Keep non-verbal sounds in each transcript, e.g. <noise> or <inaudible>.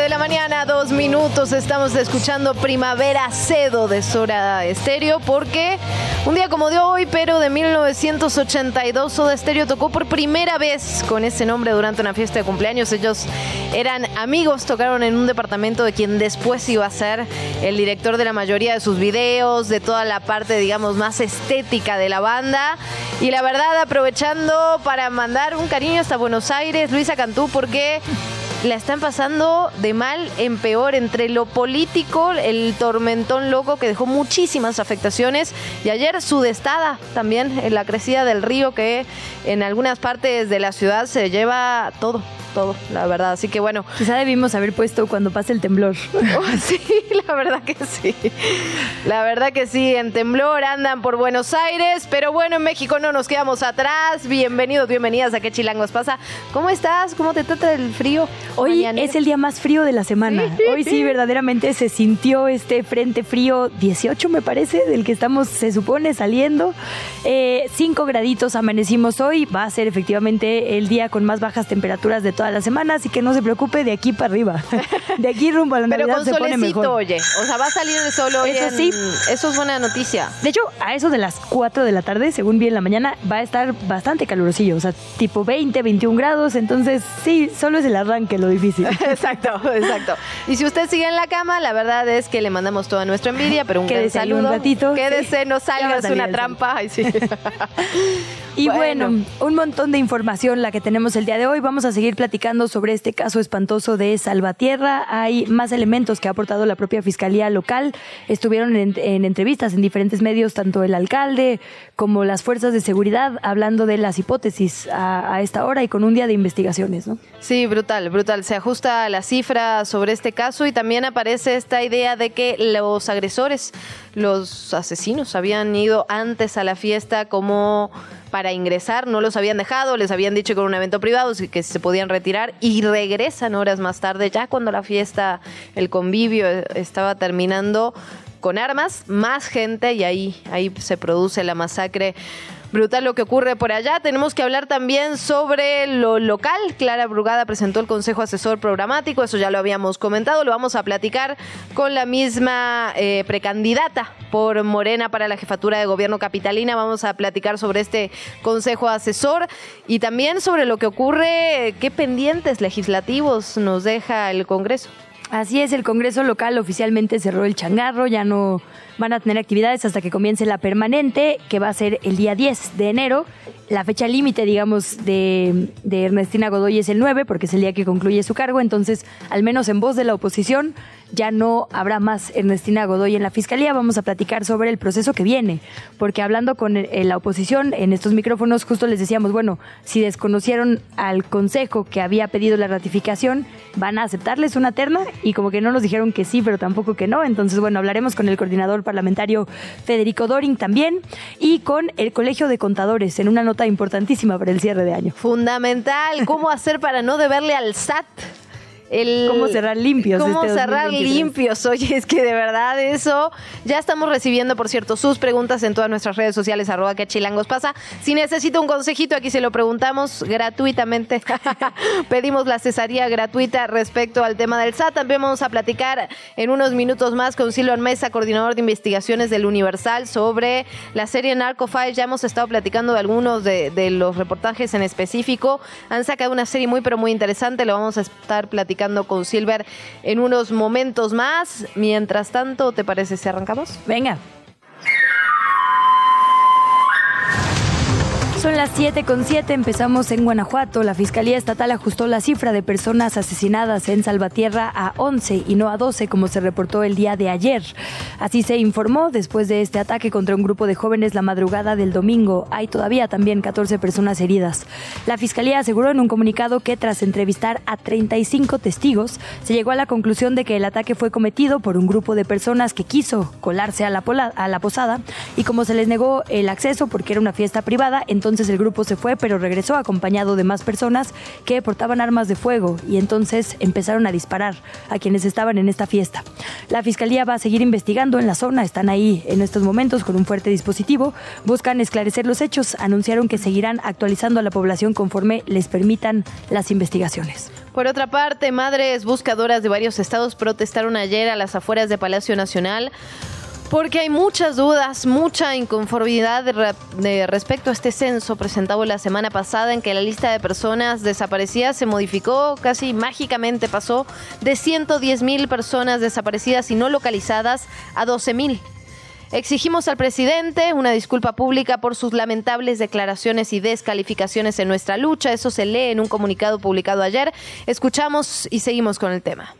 De la mañana, dos minutos. Estamos escuchando Primavera Cedo de Sora Estéreo porque un día como de hoy, pero de 1982, Soda Stereo tocó por primera vez con ese nombre durante una fiesta de cumpleaños. Ellos eran amigos, tocaron en un departamento de quien después iba a ser el director de la mayoría de sus videos, de toda la parte, digamos, más estética de la banda. Y la verdad, aprovechando para mandar un cariño hasta Buenos Aires, Luisa Cantú, porque la están pasando de mal en peor. Entre lo político, el tormentón loco que dejó muchísimas afectaciones y ayer sudestada también en la crecida del río que en algunas partes de la ciudad se lleva todo todo, la verdad. Así que bueno. Quizá debimos haber puesto cuando pase el temblor. <laughs> Oh, sí, la verdad que sí. La verdad que sí, en temblor andan por Buenos Aires, pero bueno, en México no nos quedamos atrás. Bienvenidos, bienvenidas a ¿Qué Chilangos pasa? ¿Cómo estás? ¿Cómo te trata el frío? Hoy es el día más frío de la semana. Hoy sí, verdaderamente se sintió este frente frío 18, me parece, del que estamos, se supone, saliendo. Eh, cinco graditos amanecimos hoy. Va a ser efectivamente el día con más bajas temperaturas de toda a la semana, así que no se preocupe de aquí para arriba. <laughs> De aquí rumbo a la Navidad Pero con se pone mejor. oye. O sea, va a salir el sol hoy. Eso sí. Eso es buena noticia. De hecho, a eso de las 4 de la tarde, según vi en la mañana, va a estar bastante calurosillo. O sea, tipo 20, 21 grados. Entonces, sí, solo es el arranque lo difícil. <laughs> exacto, exacto. Y si usted sigue en la cama, la verdad es que le mandamos toda nuestra envidia, pero un Quédese saludo. un ratito. Quédese, no salga, es una trampa. Ay, sí. <laughs> y bueno. bueno, un montón de información la que tenemos el día de hoy. Vamos a seguir platicando sobre este caso espantoso de Salvatierra. Hay más elementos que ha aportado la propia Fiscalía local. Estuvieron en, entrevistas en diferentes medios, tanto el alcalde como las fuerzas de seguridad, hablando de las hipótesis a, esta hora y con un día de investigaciones. ¿no? Sí, brutal, brutal. Se ajusta la cifra sobre este caso y también aparece esta idea de que los agresores, los asesinos, habían ido antes a la fiesta como para ingresar, no los habían dejado, les habían dicho que era un evento privado, que se podían retirar y regresan horas más tarde, ya cuando la fiesta, el convivio eh, estaba terminando con armas, más gente y ahí, ahí se produce la masacre brutal lo que ocurre por allá. Tenemos que hablar también sobre lo local. Clara Brugada presentó el Consejo Asesor Programático, eso ya lo habíamos comentado, lo vamos a platicar con la misma eh, precandidata por Morena para la jefatura de gobierno capitalina. Vamos a platicar sobre este Consejo Asesor y también sobre lo que ocurre, qué pendientes legislativos nos deja el Congreso. Así es, el Congreso local oficialmente cerró el changarro, ya no van a tener actividades hasta que comience la permanente, que va a ser el día 10 de enero. La fecha límite, digamos, de, de, Ernestina Godoy es el 9, porque es el día que concluye su cargo. Entonces, al menos en voz de la oposición, ya no habrá más Ernestina Godoy en la Fiscalía. Vamos a platicar sobre el proceso que viene, porque hablando con la oposición en estos micrófonos, justo les decíamos, bueno, si desconocieron al Consejo que había pedido la ratificación, van a aceptarles una terna y como que no nos dijeron que sí, pero tampoco que no. Entonces, bueno, hablaremos con el coordinador parlamentario Federico Doring también y con el Colegio de Contadores en una nota importantísima para el cierre de año. Fundamental, ¿cómo hacer para no deberle al SAT? Cómo cerrar limpios. Cómo este cerrar limpios. Oye, es que de verdad eso. Ya estamos recibiendo, por cierto, sus preguntas en todas nuestras redes sociales, arroba que chilangos pasa. Si necesita un consejito, aquí se lo preguntamos gratuitamente. <laughs> Pedimos la cesaría gratuita respecto al tema del SAT. También vamos a platicar en unos minutos más con Silvio Mesa, coordinador de investigaciones del Universal, sobre la serie Narco Files. Ya hemos estado platicando de algunos de, de los reportajes en específico. Han sacado una serie muy, pero muy interesante. Lo vamos a estar platicando con Silver en unos momentos más. Mientras tanto, ¿te parece si arrancamos? Venga. Son las 7 con 7, empezamos en Guanajuato. La Fiscalía Estatal ajustó la cifra de personas asesinadas en Salvatierra a 11 y no a 12 como se reportó el día de ayer. Así se informó después de este ataque contra un grupo de jóvenes la madrugada del domingo. Hay todavía también 14 personas heridas. La Fiscalía aseguró en un comunicado que tras entrevistar a 35 testigos, se llegó a la conclusión de que el ataque fue cometido por un grupo de personas que quiso colarse a la, a la posada y como se les negó el acceso porque era una fiesta privada, entonces entonces el grupo se fue, pero regresó acompañado de más personas que portaban armas de fuego y entonces empezaron a disparar a quienes estaban en esta fiesta. La fiscalía va a seguir investigando en la zona, están ahí en estos momentos con un fuerte dispositivo, buscan esclarecer los hechos, anunciaron que seguirán actualizando a la población conforme les permitan las investigaciones. Por otra parte, madres buscadoras de varios estados protestaron ayer a las afueras de Palacio Nacional porque hay muchas dudas, mucha inconformidad de, respecto a este censo presentado la semana pasada en que la lista de personas desaparecidas se modificó, casi mágicamente pasó de 110 mil personas desaparecidas y no localizadas a 12 mil. Exigimos al presidente una disculpa pública por sus lamentables declaraciones y descalificaciones en nuestra lucha. Eso se lee en un comunicado publicado ayer. Escuchamos y seguimos con el tema.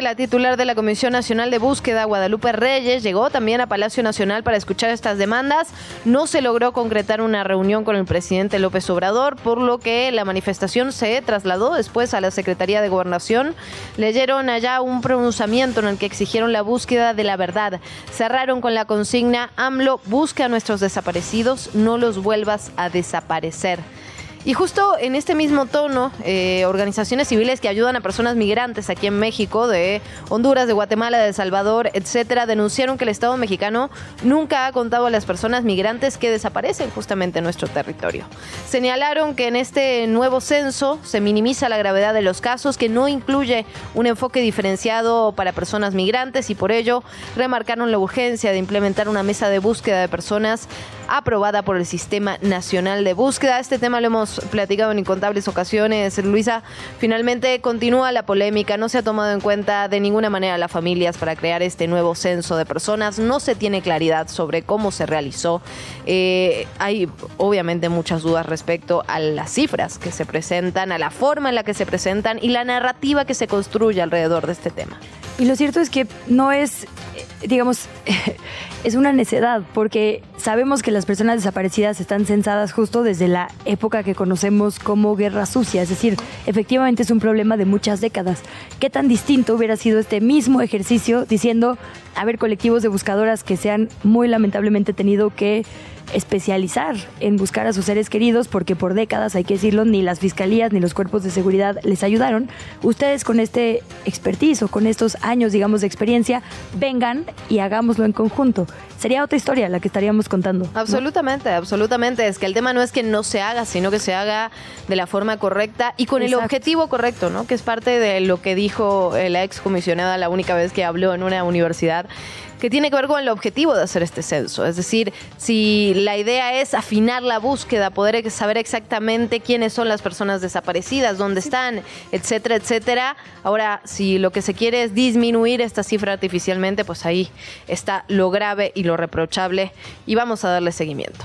La titular de la Comisión Nacional de Búsqueda, Guadalupe Reyes, llegó también a Palacio Nacional para escuchar estas demandas. No se logró concretar una reunión con el presidente López Obrador, por lo que la manifestación se trasladó después a la Secretaría de Gobernación. Leyeron allá un pronunciamiento en el que exigieron la búsqueda de la verdad. Cerraron con la consigna AMLO, busca a nuestros desaparecidos, no los vuelvas a desaparecer. Y justo en este mismo tono, eh, organizaciones civiles que ayudan a personas migrantes aquí en México, de Honduras, de Guatemala, de El Salvador, etcétera, denunciaron que el Estado mexicano nunca ha contado a las personas migrantes que desaparecen justamente en nuestro territorio. Señalaron que en este nuevo censo se minimiza la gravedad de los casos, que no incluye un enfoque diferenciado para personas migrantes y por ello remarcaron la urgencia de implementar una mesa de búsqueda de personas aprobada por el Sistema Nacional de Búsqueda. Este tema lo hemos platicado en incontables ocasiones. Luisa, finalmente continúa la polémica. No se ha tomado en cuenta de ninguna manera a las familias para crear este nuevo censo de personas. No se tiene claridad sobre cómo se realizó. Eh, hay obviamente muchas dudas respecto a las cifras que se presentan, a la forma en la que se presentan y la narrativa que se construye alrededor de este tema. Y lo cierto es que no es, digamos, <laughs> es una necedad, porque sabemos que las personas desaparecidas están censadas justo desde la época que conocemos como guerra sucia, es decir, efectivamente es un problema de muchas décadas. ¿Qué tan distinto hubiera sido este mismo ejercicio diciendo, a ver, colectivos de buscadoras que se han muy lamentablemente tenido que especializar en buscar a sus seres queridos porque por décadas, hay que decirlo, ni las fiscalías ni los cuerpos de seguridad les ayudaron. Ustedes con este expertise o con estos años, digamos, de experiencia, vengan y hagámoslo en conjunto. Sería otra historia la que estaríamos contando. Absolutamente, absolutamente. Es que el tema no es que no se haga, sino que se haga de la forma correcta y con el objetivo correcto, ¿no? Que es parte de lo que dijo la ex comisionada la única vez que habló en una universidad que tiene que ver con el objetivo de hacer este censo. Es decir, si la idea es afinar la búsqueda, poder saber exactamente quiénes son las personas desaparecidas, dónde están, etcétera, etcétera. Ahora, si lo que se quiere es disminuir esta cifra artificialmente, pues ahí está lo grave y lo reprochable y vamos a darle seguimiento.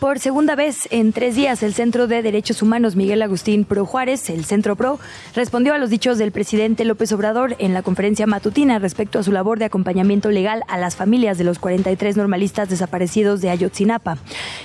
Por segunda vez en tres días, el Centro de Derechos Humanos Miguel Agustín Pro Juárez, el Centro Pro, respondió a los dichos del presidente López Obrador en la conferencia matutina respecto a su labor de acompañamiento legal a las familias de los 43 normalistas desaparecidos de Ayotzinapa.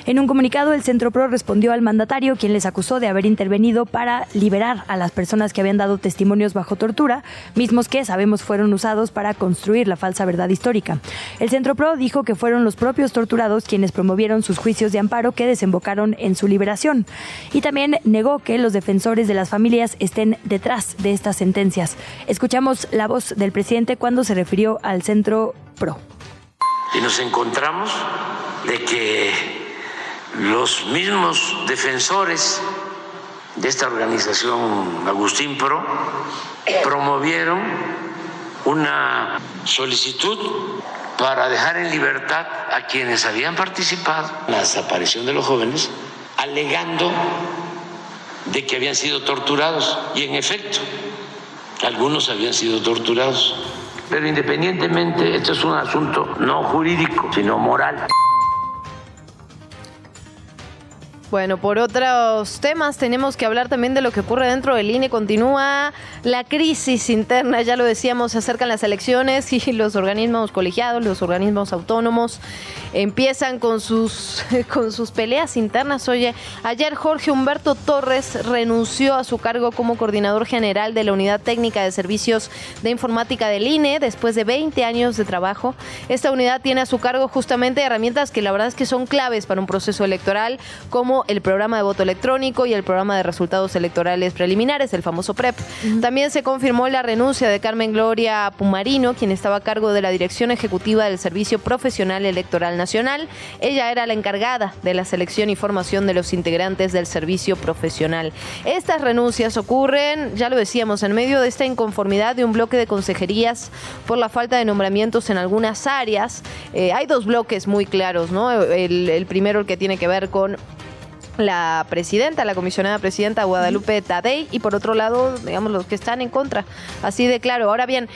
En un comunicado, el Centro Pro respondió al mandatario, quien les acusó de haber intervenido para liberar a las personas que habían dado testimonios bajo tortura, mismos que sabemos fueron usados para construir la falsa verdad histórica. El Centro Pro dijo que fueron los propios torturados quienes promovieron sus juicios de amparo que desembocaron en su liberación. Y también negó que los defensores de las familias estén detrás de estas sentencias. Escuchamos la voz del presidente cuando se refirió al Centro PRO. Y nos encontramos de que los mismos defensores de esta organización Agustín Pro promovieron una solicitud para dejar en libertad a quienes habían participado en la desaparición de los jóvenes, alegando de que habían sido torturados. Y en efecto, algunos habían sido torturados. Pero independientemente, esto es un asunto no jurídico, sino moral. Bueno, por otros temas tenemos que hablar también de lo que ocurre dentro del INE. Continúa la crisis interna, ya lo decíamos, se acercan las elecciones y los organismos colegiados, los organismos autónomos empiezan con sus, <laughs> con sus peleas internas. Oye, ayer Jorge Humberto Torres renunció a su cargo como coordinador general de la Unidad Técnica de Servicios de Informática del INE después de 20 años de trabajo. Esta unidad tiene a su cargo justamente herramientas que la verdad es que son claves para un proceso electoral como el programa de voto electrónico y el programa de resultados electorales preliminares, el famoso PREP. También se confirmó la renuncia de Carmen Gloria Pumarino, quien estaba a cargo de la dirección ejecutiva del Servicio Profesional Electoral Nacional. Ella era la encargada de la selección y formación de los integrantes del servicio profesional. Estas renuncias ocurren, ya lo decíamos, en medio de esta inconformidad de un bloque de consejerías por la falta de nombramientos en algunas áreas. Eh, hay dos bloques muy claros, ¿no? El, el primero, el que tiene que ver con la presidenta, la comisionada presidenta Guadalupe Tadei, y por otro lado, digamos, los que están en contra. Así de claro. Ahora bien,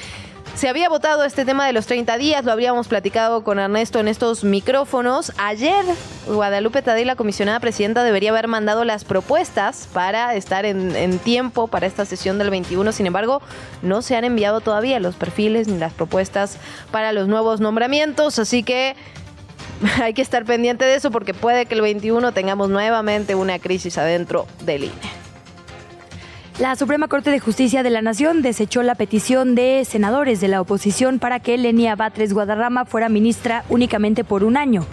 se había votado este tema de los 30 días, lo habíamos platicado con Ernesto en estos micrófonos. Ayer, Guadalupe Tadei, la comisionada presidenta, debería haber mandado las propuestas para estar en, en, tiempo para esta sesión del 21. Sin embargo, no se han enviado todavía los perfiles ni las propuestas para los nuevos nombramientos. Así que <laughs> hay que estar pendiente de eso porque puede que el 21 tengamos nuevamente una crisis adentro del INE. La Suprema Corte de Justicia de la Nación desechó la petición de senadores de la oposición para que Lenia Batres Guadarrama fuera ministra únicamente por un año.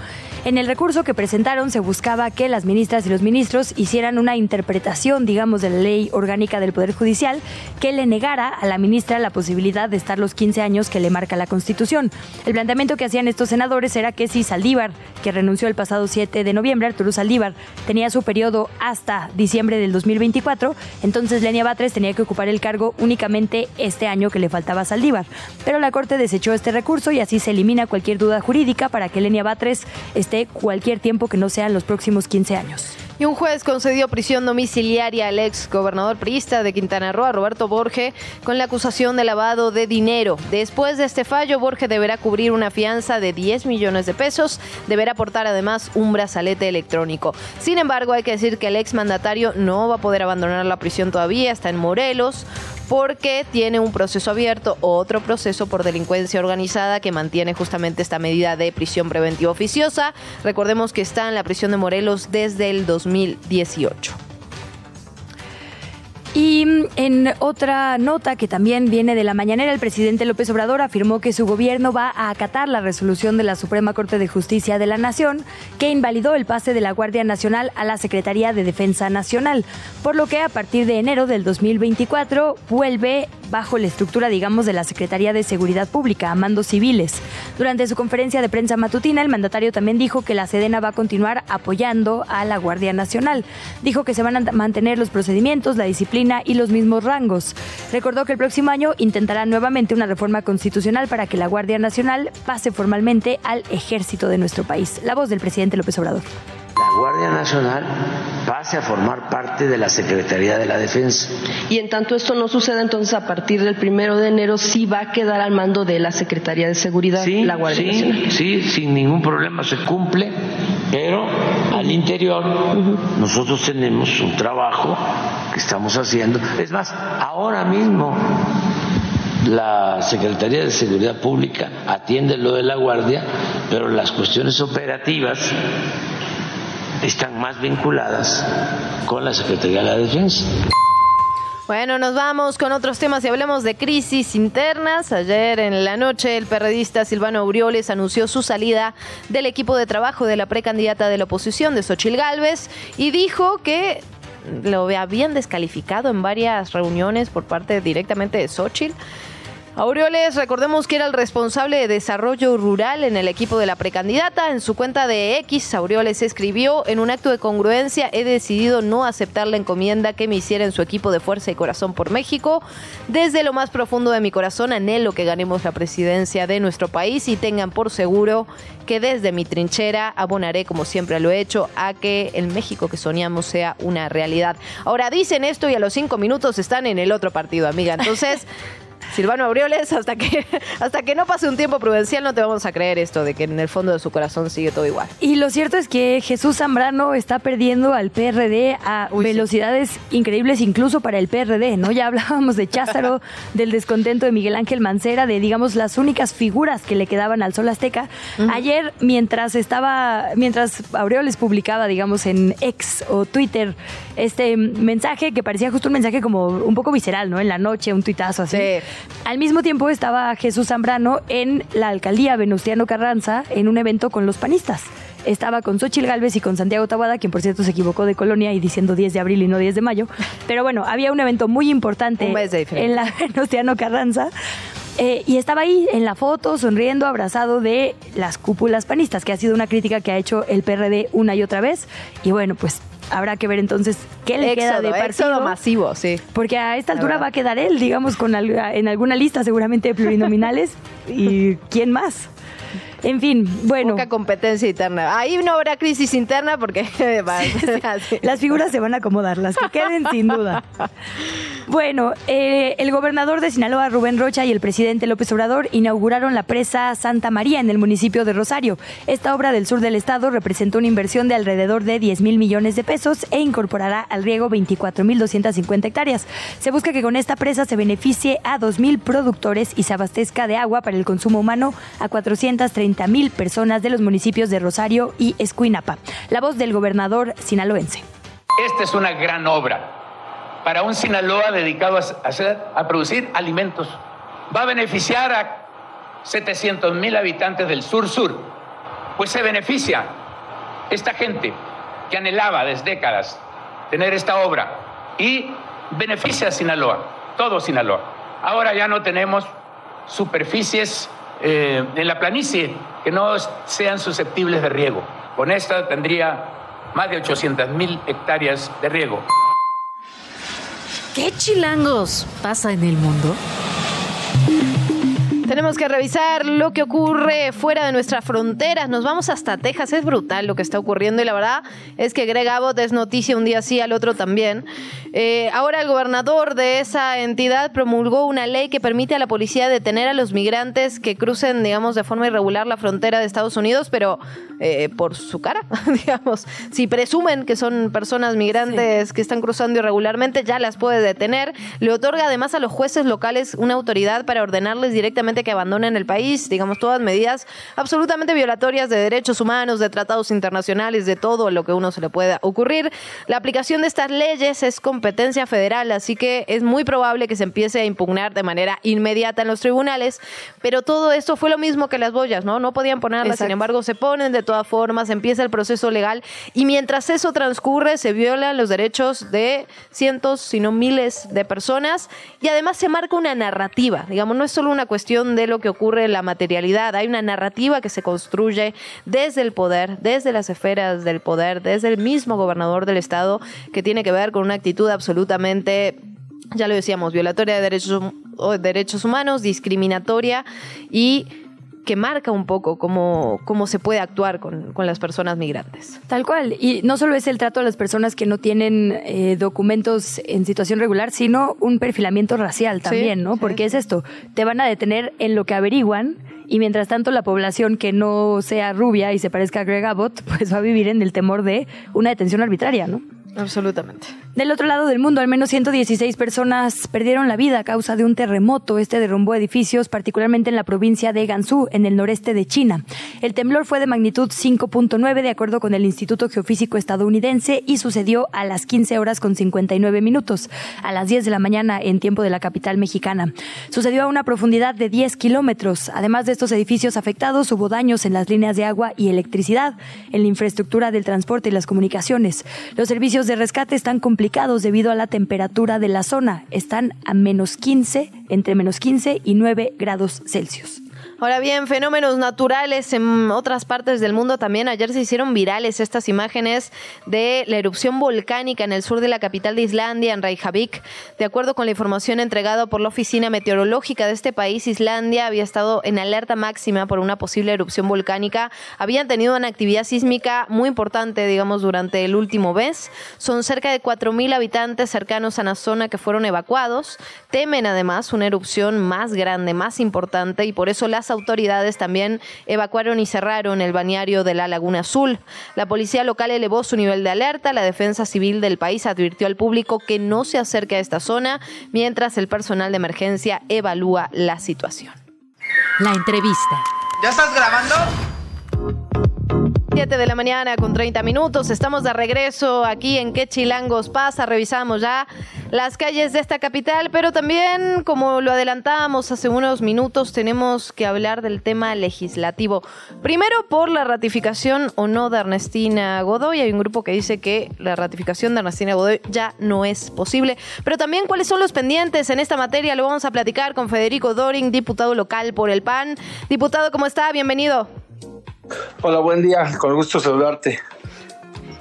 En el recurso que presentaron se buscaba que las ministras y los ministros hicieran una interpretación, digamos, de la ley orgánica del Poder Judicial que le negara a la ministra la posibilidad de estar los 15 años que le marca la Constitución. El planteamiento que hacían estos senadores era que si Saldívar, que renunció el pasado 7 de noviembre, Arturo Saldívar, tenía su periodo hasta diciembre del 2024, entonces Lenia Batres tenía que ocupar el cargo únicamente este año que le faltaba a Saldívar. Pero la Corte desechó este recurso y así se elimina cualquier duda jurídica para que Lenia Batres cualquier tiempo que no sea en los próximos 15 años. Y un juez concedió prisión domiciliaria al ex gobernador priista de Quintana Roo, Roberto Borge, con la acusación de lavado de dinero. Después de este fallo, Borge deberá cubrir una fianza de 10 millones de pesos, deberá aportar además un brazalete electrónico. Sin embargo, hay que decir que el ex mandatario no va a poder abandonar la prisión todavía, está en Morelos, porque tiene un proceso abierto, otro proceso por delincuencia organizada que mantiene justamente esta medida de prisión preventiva oficiosa. Recordemos que está en la prisión de Morelos desde el 2018. Y en otra nota que también viene de la mañanera, el presidente López Obrador afirmó que su gobierno va a acatar la resolución de la Suprema Corte de Justicia de la Nación que invalidó el pase de la Guardia Nacional a la Secretaría de Defensa Nacional, por lo que a partir de enero del 2024 vuelve bajo la estructura, digamos, de la Secretaría de Seguridad Pública, a mandos civiles. Durante su conferencia de prensa matutina, el mandatario también dijo que la Sedena va a continuar apoyando a la Guardia Nacional. Dijo que se van a mantener los procedimientos, la disciplina, y los mismos rangos. Recordó que el próximo año intentará nuevamente una reforma constitucional para que la Guardia Nacional pase formalmente al ejército de nuestro país. La voz del presidente López Obrador. La Guardia Nacional pase a formar parte de la Secretaría de la Defensa. Y en tanto esto no suceda, entonces a partir del primero de enero sí va a quedar al mando de la Secretaría de Seguridad la Guardia sí, Nacional. Sí, sin ningún problema se cumple, pero al interior nosotros tenemos un trabajo que estamos haciendo. Es más, ahora mismo la Secretaría de Seguridad Pública atiende lo de la Guardia, pero las cuestiones operativas están más vinculadas con la Secretaría de la Defensa. Bueno, nos vamos con otros temas y hablemos de crisis internas. Ayer en la noche el perredista Silvano Aureoles anunció su salida del equipo de trabajo de la precandidata de la oposición de Xochil Gálvez y dijo que lo habían descalificado en varias reuniones por parte directamente de Xochil Aureoles, recordemos que era el responsable de desarrollo rural en el equipo de la precandidata. En su cuenta de X, Aureoles escribió, en un acto de congruencia he decidido no aceptar la encomienda que me hiciera en su equipo de Fuerza y Corazón por México. Desde lo más profundo de mi corazón anhelo que ganemos la presidencia de nuestro país y tengan por seguro que desde mi trinchera abonaré, como siempre lo he hecho, a que el México que soñamos sea una realidad. Ahora dicen esto y a los cinco minutos están en el otro partido, amiga. Entonces... <laughs> Silvano Aureoles, hasta que, <laughs> hasta que no pase un tiempo prudencial no te vamos a creer esto de que en el fondo de su corazón sigue todo igual. Y lo cierto es que Jesús Zambrano está perdiendo al PRD a velocidades increíbles incluso para el PRD, ¿no? Ya <laughs> hablábamos de Cházaro, del descontento de Miguel Ángel Mancera, de digamos las únicas figuras que le quedaban al Sol Azteca. Ayer mientras estaba mientras Aureoles publicaba, digamos en X o Twitter este mensaje que parecía justo un mensaje como un poco visceral, ¿no? En la noche, un tuitazo así. Al mismo tiempo estaba Jesús Zambrano en la alcaldía Venustiano Carranza en un evento con los panistas. Estaba con Xochil Gálvez y con Santiago Tabada, quien por cierto se equivocó de colonia y diciendo 10 de abril y no 10 de mayo. Pero bueno, había un evento muy importante en la <laughs> Venustiano Carranza. Eh, y estaba ahí en la foto, sonriendo, abrazado de las cúpulas panistas, que ha sido una crítica que ha hecho el PRD una y otra vez. Y bueno, pues habrá que ver entonces qué le queda de partido. masivo, sí. Porque a esta altura va a quedar él, digamos, con en alguna lista seguramente de plurinominales. <laughs> ¿Y quién más? En fin, bueno. Poca competencia interna. Ahí no habrá crisis interna porque <laughs> las figuras se van a acomodar, las que queden sin duda. Bueno, eh, el gobernador de Sinaloa, Rubén Rocha, y el presidente López Obrador inauguraron la presa Santa María en el municipio de Rosario. Esta obra del sur del estado representó una inversión de alrededor de 10 mil millones de pesos e incorporará al riego 24 mil 250 hectáreas. Se busca que con esta presa se beneficie a 2 mil productores y se abastezca de agua para el consumo humano a 430 mil personas de los municipios de Rosario y Escuinapa. La voz del gobernador sinaloense. Esta es una gran obra para un Sinaloa dedicado a, hacer, a producir alimentos. Va a beneficiar a 700 mil habitantes del sur-sur, pues se beneficia esta gente que anhelaba desde décadas tener esta obra y beneficia a Sinaloa, todo Sinaloa. Ahora ya no tenemos superficies eh, en la planicie que no sean susceptibles de riego. Con esta tendría más de 800 mil hectáreas de riego. ¿Qué chilangos pasa en el mundo? Tenemos que revisar lo que ocurre fuera de nuestras fronteras. Nos vamos hasta Texas. Es brutal lo que está ocurriendo y la verdad es que Greg Abbott es noticia un día sí, al otro también. Eh, ahora el gobernador de esa entidad promulgó una ley que permite a la policía detener a los migrantes que crucen, digamos, de forma irregular la frontera de Estados Unidos, pero eh, por su cara, <laughs> digamos. Si presumen que son personas migrantes que están cruzando irregularmente, ya las puede detener. Le otorga además a los jueces locales una autoridad para ordenarles directamente que abandonen el país, digamos, todas medidas absolutamente violatorias de derechos humanos, de tratados internacionales, de todo lo que uno se le pueda ocurrir. La aplicación de estas leyes es competencia federal, así que es muy probable que se empiece a impugnar de manera inmediata en los tribunales, pero todo esto fue lo mismo que las boyas, ¿no? No podían ponerlas, sin embargo, se ponen de todas formas, empieza el proceso legal y mientras eso transcurre se violan los derechos de cientos, sino miles de personas y además se marca una narrativa, digamos, no es solo una cuestión de lo que ocurre en la materialidad. Hay una narrativa que se construye desde el poder, desde las esferas del poder, desde el mismo gobernador del estado, que tiene que ver con una actitud absolutamente ya lo decíamos, violatoria de derechos, derechos humanos, discriminatoria y que marca un poco cómo, cómo se puede actuar con, las personas migrantes. Tal cual. Y no solo es el trato a las personas que no tienen eh, documentos en situación regular, sino un perfilamiento racial también, ¿no? Porque es esto, te van a detener en lo que averiguan y mientras tanto la población que no sea rubia y se parezca a Greg Abbott, <laughs> pues va a vivir en el temor de una detención arbitraria, ¿no? Absolutamente. Del otro lado del mundo, al menos 116 personas perdieron la vida a causa de un terremoto. Este derrumbó edificios, particularmente en la provincia de Gansu, en el noreste de China. El temblor fue de magnitud 5.9, de acuerdo con el Instituto Geofísico estadounidense, y sucedió a las 15 horas con 59 minutos, a las 10 de la mañana en tiempo de la capital mexicana. Sucedió a una profundidad de 10 kilómetros. Además de estos edificios afectados, hubo daños en las líneas de agua y electricidad, en la infraestructura del transporte y las comunicaciones. Los servicios servicios de rescate están complicados debido a la temperatura de la zona. Están a menos 15, entre menos 15 y 9 grados Celsius. Ahora bien, fenómenos naturales en otras partes del mundo también. Ayer se hicieron virales estas imágenes de la erupción volcánica en el sur de la capital de Islandia, en Reykjavik. De acuerdo con la información entregada por la Oficina Meteorológica de este país, Islandia había estado en alerta máxima por una posible erupción volcánica. Habían tenido una actividad sísmica muy importante, digamos, durante el último mes. Son cerca de 4.000 habitantes cercanos a la zona que fueron evacuados. Temen además una erupción más grande, más importante, y por eso las autoridades también evacuaron y cerraron el bañario de la Laguna Azul. La policía local elevó su nivel de alerta. La defensa civil del país advirtió al público que no se acerque a esta zona mientras el personal de emergencia evalúa la situación. La entrevista. ¿Ya estás grabando? 7 de la mañana con 30 minutos. Estamos de regreso aquí en Qué Chilangos pasa. Revisamos ya las calles de esta capital, pero también, como lo adelantábamos hace unos minutos, tenemos que hablar del tema legislativo. Primero, por la ratificación o no de Ernestina Godoy. Hay un grupo que dice que la ratificación de Ernestina Godoy ya no es posible. Pero también, ¿cuáles son los pendientes en esta materia? Lo vamos a platicar con Federico Doring, diputado local por el PAN. Diputado, ¿cómo está? Bienvenido. Hola, buen día, con gusto saludarte.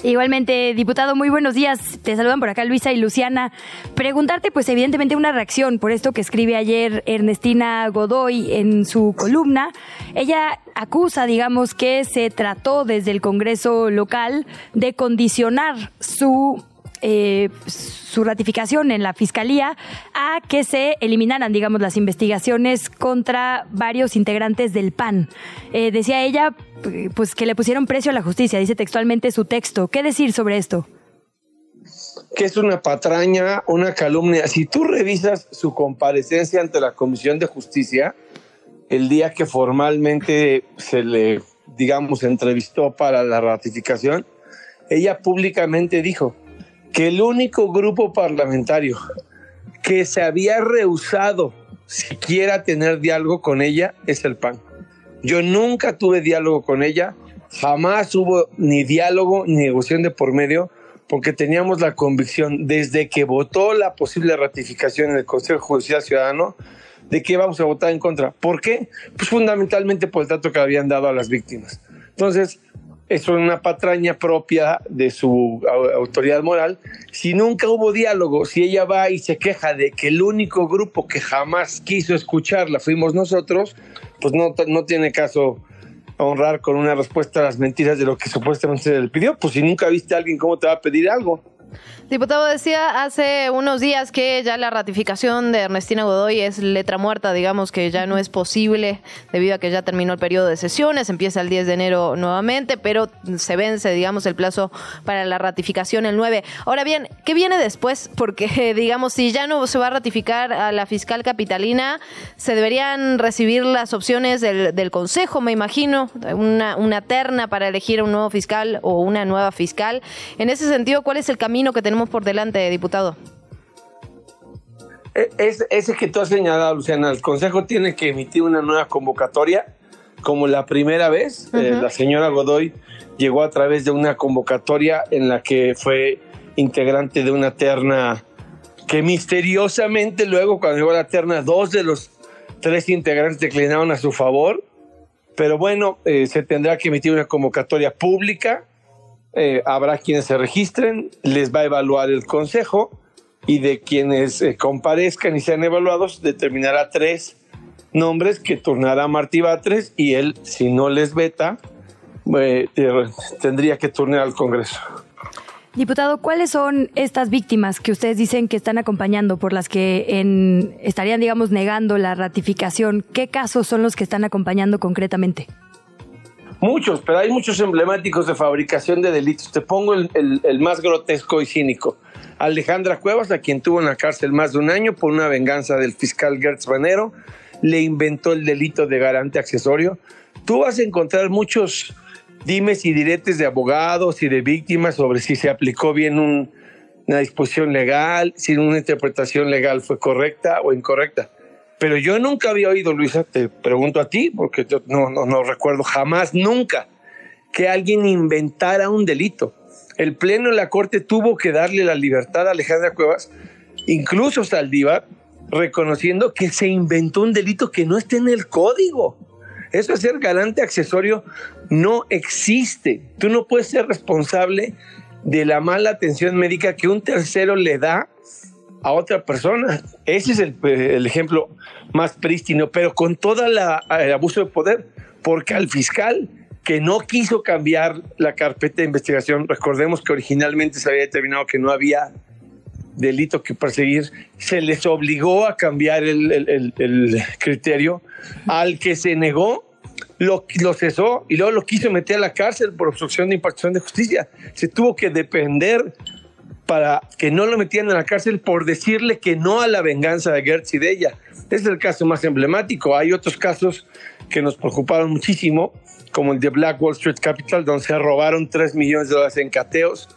Igualmente, diputado, muy buenos días. Te saludan por acá Luisa y Luciana. Preguntarte, pues evidentemente, una reacción por esto que escribe ayer Ernestina Godoy en su columna. Ella acusa, digamos, que se trató desde el Congreso local de condicionar su eh, su ratificación en la Fiscalía a que se eliminaran, digamos, las investigaciones contra varios integrantes del PAN. Eh, decía ella, pues que le pusieron precio a la justicia, dice textualmente su texto. ¿Qué decir sobre esto? Que es una patraña, una calumnia. Si tú revisas su comparecencia ante la Comisión de Justicia, el día que formalmente se le, digamos, entrevistó para la ratificación, ella públicamente dijo, que el único grupo parlamentario que se había rehusado siquiera tener diálogo con ella es el PAN. Yo nunca tuve diálogo con ella, jamás hubo ni diálogo ni negociación de por medio, porque teníamos la convicción desde que votó la posible ratificación en el Consejo Judicial Ciudadano de que íbamos a votar en contra. ¿Por qué? Pues fundamentalmente por el trato que habían dado a las víctimas. Entonces, es una patraña propia de su autoridad moral. Si nunca hubo diálogo, si ella va y se queja de que el único grupo que jamás quiso escucharla fuimos nosotros, pues no, no tiene caso honrar con una respuesta a las mentiras de lo que supuestamente se le pidió. Pues si nunca viste a alguien, ¿cómo te va a pedir algo? Diputado decía hace unos días que ya la ratificación de Ernestina Godoy es letra muerta, digamos que ya no es posible debido a que ya terminó el periodo de sesiones, empieza el 10 de enero nuevamente, pero se vence, digamos, el plazo para la ratificación el 9. Ahora bien, ¿qué viene después? Porque, <laughs> digamos, si ya no se va a ratificar a la fiscal capitalina, se deberían recibir las opciones del, Consejo, me imagino, una, una terna para elegir un nuevo fiscal o una nueva fiscal. En ese sentido, ¿cuál es el camino que tenemos por delante, diputado? E, es, ese que tú has señalado, Luciana, el Consejo tiene que emitir una nueva convocatoria, como la primera vez. Eh, la señora Godoy llegó a través de una convocatoria en la que fue integrante de una terna que misteriosamente luego, cuando llegó la terna, dos de los tres integrantes declinaron a su favor. Pero bueno, eh, se tendrá que emitir una convocatoria pública eh, habrá quienes se registren, les va a evaluar el consejo y de quienes eh, comparezcan y sean evaluados determinará tres nombres que turnará Martí Batres y él, si no les veta, eh, tendría que turnar al Congreso. Diputado, ¿cuáles son estas víctimas que ustedes dicen que están acompañando, por las que estarían, digamos, negando la ratificación? ¿Qué casos son los que están acompañando concretamente? Muchos, pero hay muchos emblemáticos de fabricación de delitos. Te pongo el, más grotesco y cínico. Alejandra Cuevas, a quien tuvo en la cárcel más de un año por una venganza del fiscal Gertz Banero, le inventó el delito de garante accesorio. Tú vas a encontrar muchos dimes y diretes de abogados y de víctimas sobre si se aplicó bien una disposición legal, si una interpretación legal fue correcta o incorrecta. Pero yo nunca había oído, Luisa, te pregunto a ti, porque yo no, no, no recuerdo jamás, nunca, que alguien inventara un delito. el Pleno de la Corte tuvo que darle la libertad a Alejandra Cuevas, incluso Saldívar, reconociendo que se inventó un delito que no está en el código. Eso es ser garante accesorio no existe. Tú no puedes ser responsable de la mala atención médica que un tercero le da a otra persona. Ese es el, ejemplo más prístino, pero con todo el abuso de poder, porque al fiscal que no quiso cambiar la carpeta de investigación, recordemos que originalmente se había determinado que no había delito que perseguir, se les obligó a cambiar el, criterio, al que se negó, lo, lo, cesó y luego lo quiso meter a la cárcel por obstrucción de impartición de justicia. Se tuvo que depender para que no lo metieran en la cárcel por decirle que no a la venganza de Gertz y de ella. Es el caso más emblemático. Hay otros casos que nos preocuparon muchísimo, como el de Black Wall Street Capital, donde se robaron 3 millones de dólares en cateos.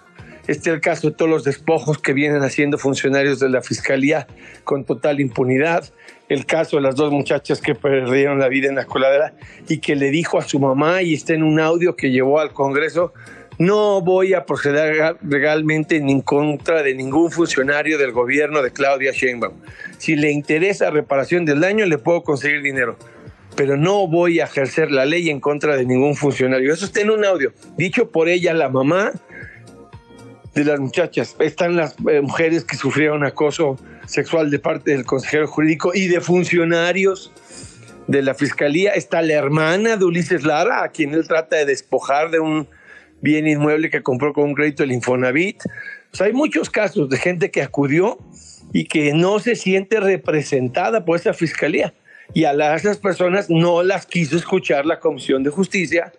Este es el caso de todos los despojos que vienen haciendo funcionarios de la Fiscalía con total impunidad. El caso de las dos muchachas que perdieron la vida en la coladera y que le dijo a su mamá, y está en un audio que llevó al Congreso, no voy a proceder legalmente en contra de ningún funcionario del gobierno de Claudia Sheinbaum. Si le interesa reparación del daño, le puedo conseguir dinero. Pero no voy a ejercer la ley en contra de ningún funcionario. Eso está en un audio, dicho por ella, la mamá de las muchachas. Están las eh, mujeres que sufrieron acoso sexual de parte del consejero jurídico y de funcionarios de la fiscalía. Está la hermana de Ulises Lara, a quien él trata de despojar de un bien inmueble que compró con un crédito del Infonavit. hay muchos casos de gente que acudió y que no se siente representada por esa fiscalía. Y a esas personas no las quiso escuchar la Comisión de Justicia.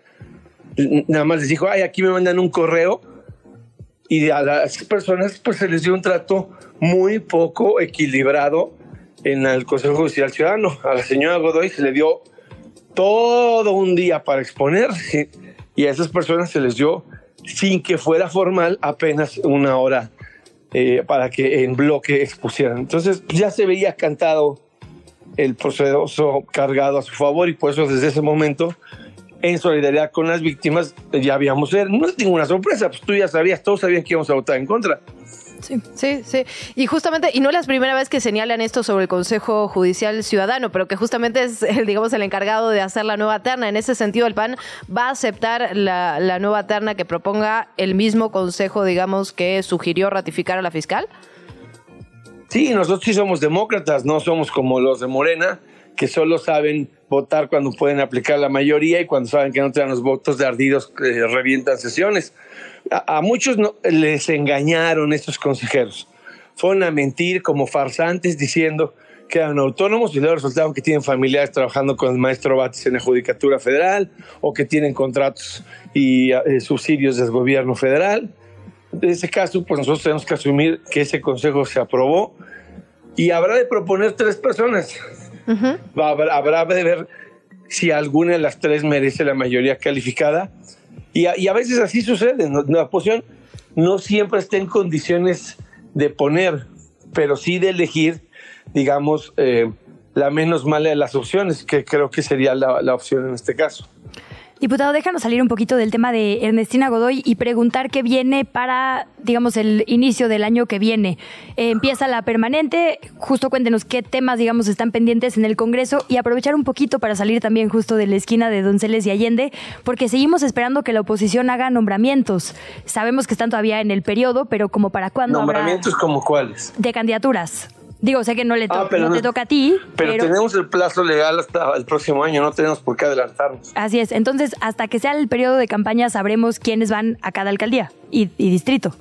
Nada más les dijo, ay, aquí me mandan un correo. Y a las personas pues se les dio un trato muy poco equilibrado en el Consejo Judicial Ciudadano. A la señora Godoy se le dio todo un día para exponer y a esas personas se les dio, sin que fuera formal, apenas una hora eh, para que en bloque expusieran. Entonces ya se veía cantado el proceso cargado a su favor y por eso desde ese momento, en solidaridad con las víctimas, ya habíamos, no es ninguna sorpresa, pues tú ya sabías, todos sabían que íbamos a votar en contra. Sí, sí, sí. Y justamente, y no es la primera vez que señalan esto sobre el Consejo Judicial Ciudadano, pero que justamente es, digamos, el encargado de hacer la nueva terna. En ese sentido, el PAN va a aceptar la, la nueva terna que proponga el mismo Consejo, digamos, que sugirió ratificar a la fiscal. Sí, nosotros sí somos demócratas, no somos como los de Morena, que solo saben votar cuando pueden aplicar la mayoría y cuando saben que no tienen los votos de ardidos que revientan sesiones a, muchos les engañaron estos consejeros. Fueron a mentir como farsantes diciendo que eran autónomos y luego resultaron que tienen familiares trabajando con el maestro Batis en la Judicatura Federal o que tienen contratos y eh, subsidios del gobierno federal. En ese caso, pues nosotros tenemos que asumir que ese consejo se aprobó y habrá de proponer tres personas. habrá de ver si alguna de las tres merece la mayoría calificada y a, veces así sucede. La oposición no siempre está en condiciones de poner, pero sí de elegir, digamos, eh, la menos mala de las opciones, que creo que sería la opción en este caso. Diputado, déjanos salir un poquito del tema de Ernestina Godoy y preguntar qué viene para, digamos, el inicio del año que viene. Eh, empieza la permanente, justo cuéntenos qué temas, digamos, están pendientes en el Congreso y aprovechar un poquito para salir también justo de la esquina de Donceles y Allende, porque seguimos esperando que la oposición haga nombramientos. Sabemos que están todavía en el periodo, pero como para cuándo. ¿Nombramientos como cuáles? De candidaturas. Digo, sé que no le ah, te toca a ti. Pero, tenemos el plazo legal hasta el próximo año, no tenemos por qué adelantarnos. Así es. Entonces, hasta que sea el periodo de campaña, sabremos quiénes van a cada alcaldía y, distrito.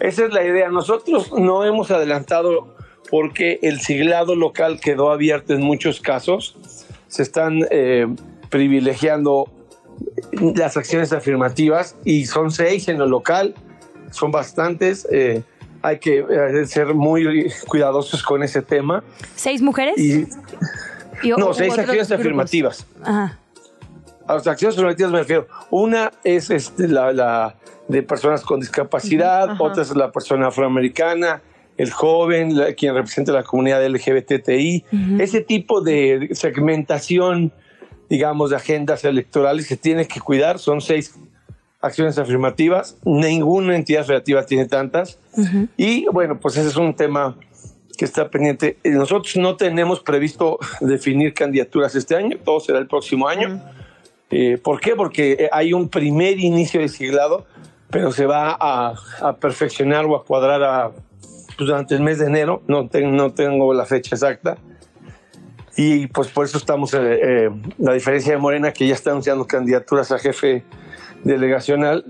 Esa es la idea. Nosotros no hemos adelantado porque el siglado local quedó abierto en muchos casos. Se están eh, privilegiando las acciones afirmativas y son seis en lo local, son bastantes. Eh, hay que eh, ser muy cuidadosos con ese tema. ¿Seis mujeres? no, seis acciones afirmativas. Ajá. A las acciones afirmativas me refiero. Una es este, la, de personas con discapacidad, otra es la persona afroamericana, el joven, quien representa la comunidad LGBTI. Ese tipo de segmentación, digamos, de agendas electorales se tiene que cuidar. Son seis acciones afirmativas, ninguna entidad federativa tiene tantas. Y bueno, pues ese es un tema que está pendiente. Nosotros no tenemos previsto <laughs> definir candidaturas este año, todo será el próximo año. Eh, ¿Por qué? Porque hay un primer inicio de siglado, pero se va a, perfeccionar o a cuadrar a, pues, durante el mes de enero, no, no tengo la fecha exacta. Y pues por eso estamos, eh, eh, la diferencia de Morena, que ya está anunciando candidaturas a jefe delegacional,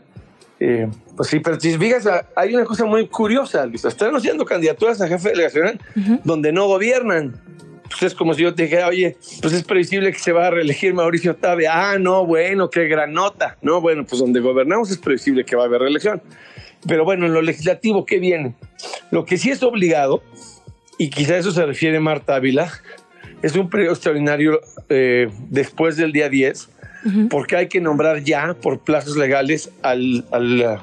eh, pues sí, pero si fijas, hay una cosa muy curiosa, Luis. Están anunciando candidaturas a jefe delegacional donde no gobiernan. Pues es como si yo te dijera, oye, pues es previsible que se va a reelegir Mauricio Tabe. Ah, no, bueno, qué gran nota. No, bueno, pues donde gobernamos es previsible que va a haber reelección. Pero bueno, en lo legislativo, ¿qué viene? Lo que sí es obligado, y quizá eso se refiere Marta Ávila, es un periodo extraordinario eh, después del día 10, porque hay que nombrar ya por plazos legales al, uh,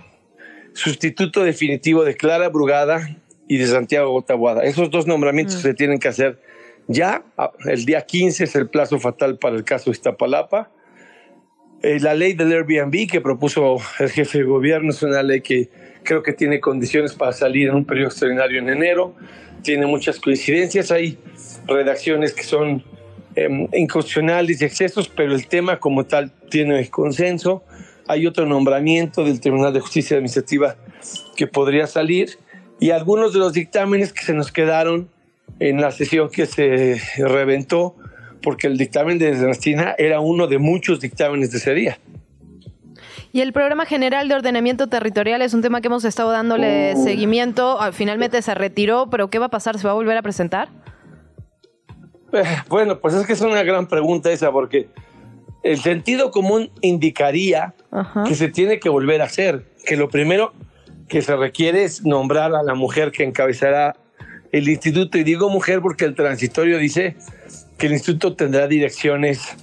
sustituto definitivo de Clara Brugada y de Santiago Gotabuada. Esos dos nombramientos se tienen que hacer ya. Ah, el día 15 es el plazo fatal para el caso Iztapalapa. Eh, la ley del Airbnb que propuso el jefe de gobierno es una ley que creo que tiene condiciones para salir en un periodo extraordinario en enero. Tiene muchas coincidencias. Hay redacciones que son eh, inconstitucionales y excesos, pero el tema como tal tiene consenso. Hay otro nombramiento del Tribunal de Justicia Administrativa que podría salir y algunos de los dictámenes que se nos quedaron en la sesión que se reventó, porque el dictamen de Ernestina era uno de muchos dictámenes de ese día. Y el programa general de ordenamiento territorial es un tema que hemos estado dándole uh. seguimiento. Ah, finalmente se retiró, pero ¿qué va a pasar? ¿Se va a volver a presentar? <laughs> Bueno, pues es que es una gran pregunta esa, porque el sentido común indicaría que se tiene que volver a hacer, que lo primero que se requiere es nombrar a la mujer que encabezará el instituto, y digo mujer porque el transitorio dice que el instituto tendrá direcciones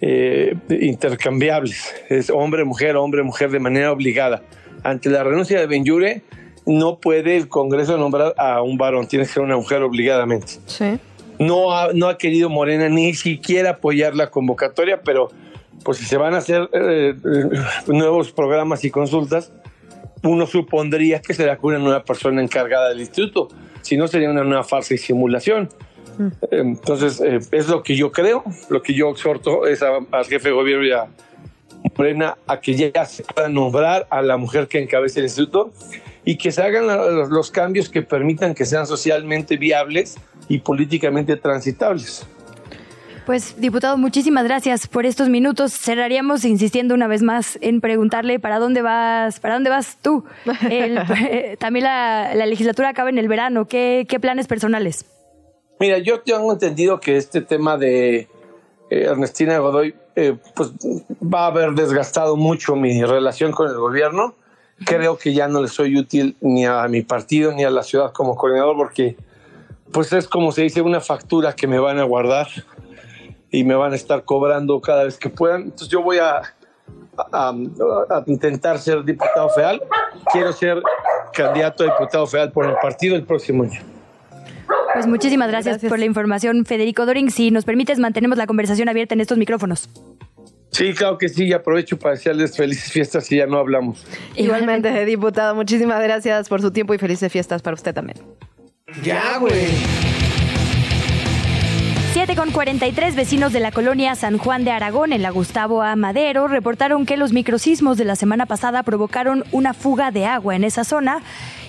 eh, intercambiables, es hombre, mujer, hombre, mujer de manera obligada. Ante la renuncia de Benjure, no puede el Congreso nombrar a un varón, tiene que ser una mujer obligadamente. Sí no ha, no ha querido Morena ni siquiera apoyar la convocatoria, pero pues si se van a hacer eh, eh, nuevos programas y consultas, uno supondría que será una nueva persona encargada del instituto, si no sería una nueva farsa y simulación. Mm. Entonces, eh, es lo que yo creo, lo que yo exhorto es al jefe de gobierno y a Morena a que ya se pueda nombrar a la mujer que encabece el instituto y que se hagan los cambios que permitan que sean socialmente viables y políticamente transitables. Pues, diputado, muchísimas gracias por estos minutos. Cerraríamos insistiendo una vez más en preguntarle para dónde vas, para dónde vas tú. <laughs> también la, legislatura acaba en el verano. ¿Qué, planes personales? Mira, yo tengo entendido que este tema de eh, Ernestina Godoy, eh, pues va a haber desgastado mucho mi relación con el gobierno. Creo que ya no le soy útil ni a mi partido ni a la ciudad como coordinador porque pues es como se dice, una factura que me van a guardar y me van a estar cobrando cada vez que puedan. Entonces yo voy a, a, intentar ser diputado federal. Quiero ser candidato a diputado federal por el partido el próximo año. Pues muchísimas gracias, por la información, Federico Doring. Si nos permites, mantenemos la conversación abierta en estos micrófonos. Sí, claro que sí, y aprovecho para desearles felices fiestas y ya no hablamos. Igualmente, diputado, muchísimas gracias por su tiempo y felices fiestas para usted también. Ya, güey. 7 con 43 vecinos de la colonia San Juan de Aragón en la Gustavo A. Madero reportaron que los microsismos de la semana pasada provocaron una fuga de agua en esa zona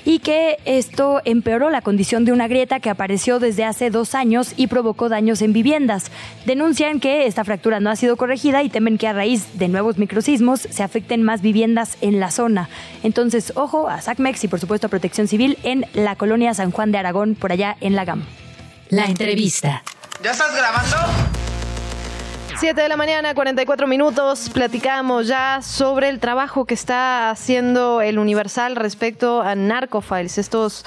y que esto empeoró la condición de una grieta que apareció desde hace dos años y provocó daños en viviendas. Denuncian que esta fractura no ha sido corregida y temen que a raíz de nuevos microsismos se afecten más viviendas en la zona. Entonces, ojo a SACMEX y por supuesto a Protección Civil en la colonia San Juan de Aragón, por allá en la GAM. La entrevista. ¿Ya estás grabando? 7 de la mañana, 44 minutos. Platicamos ya sobre el trabajo que está haciendo el Universal respecto a Narcofiles, estos,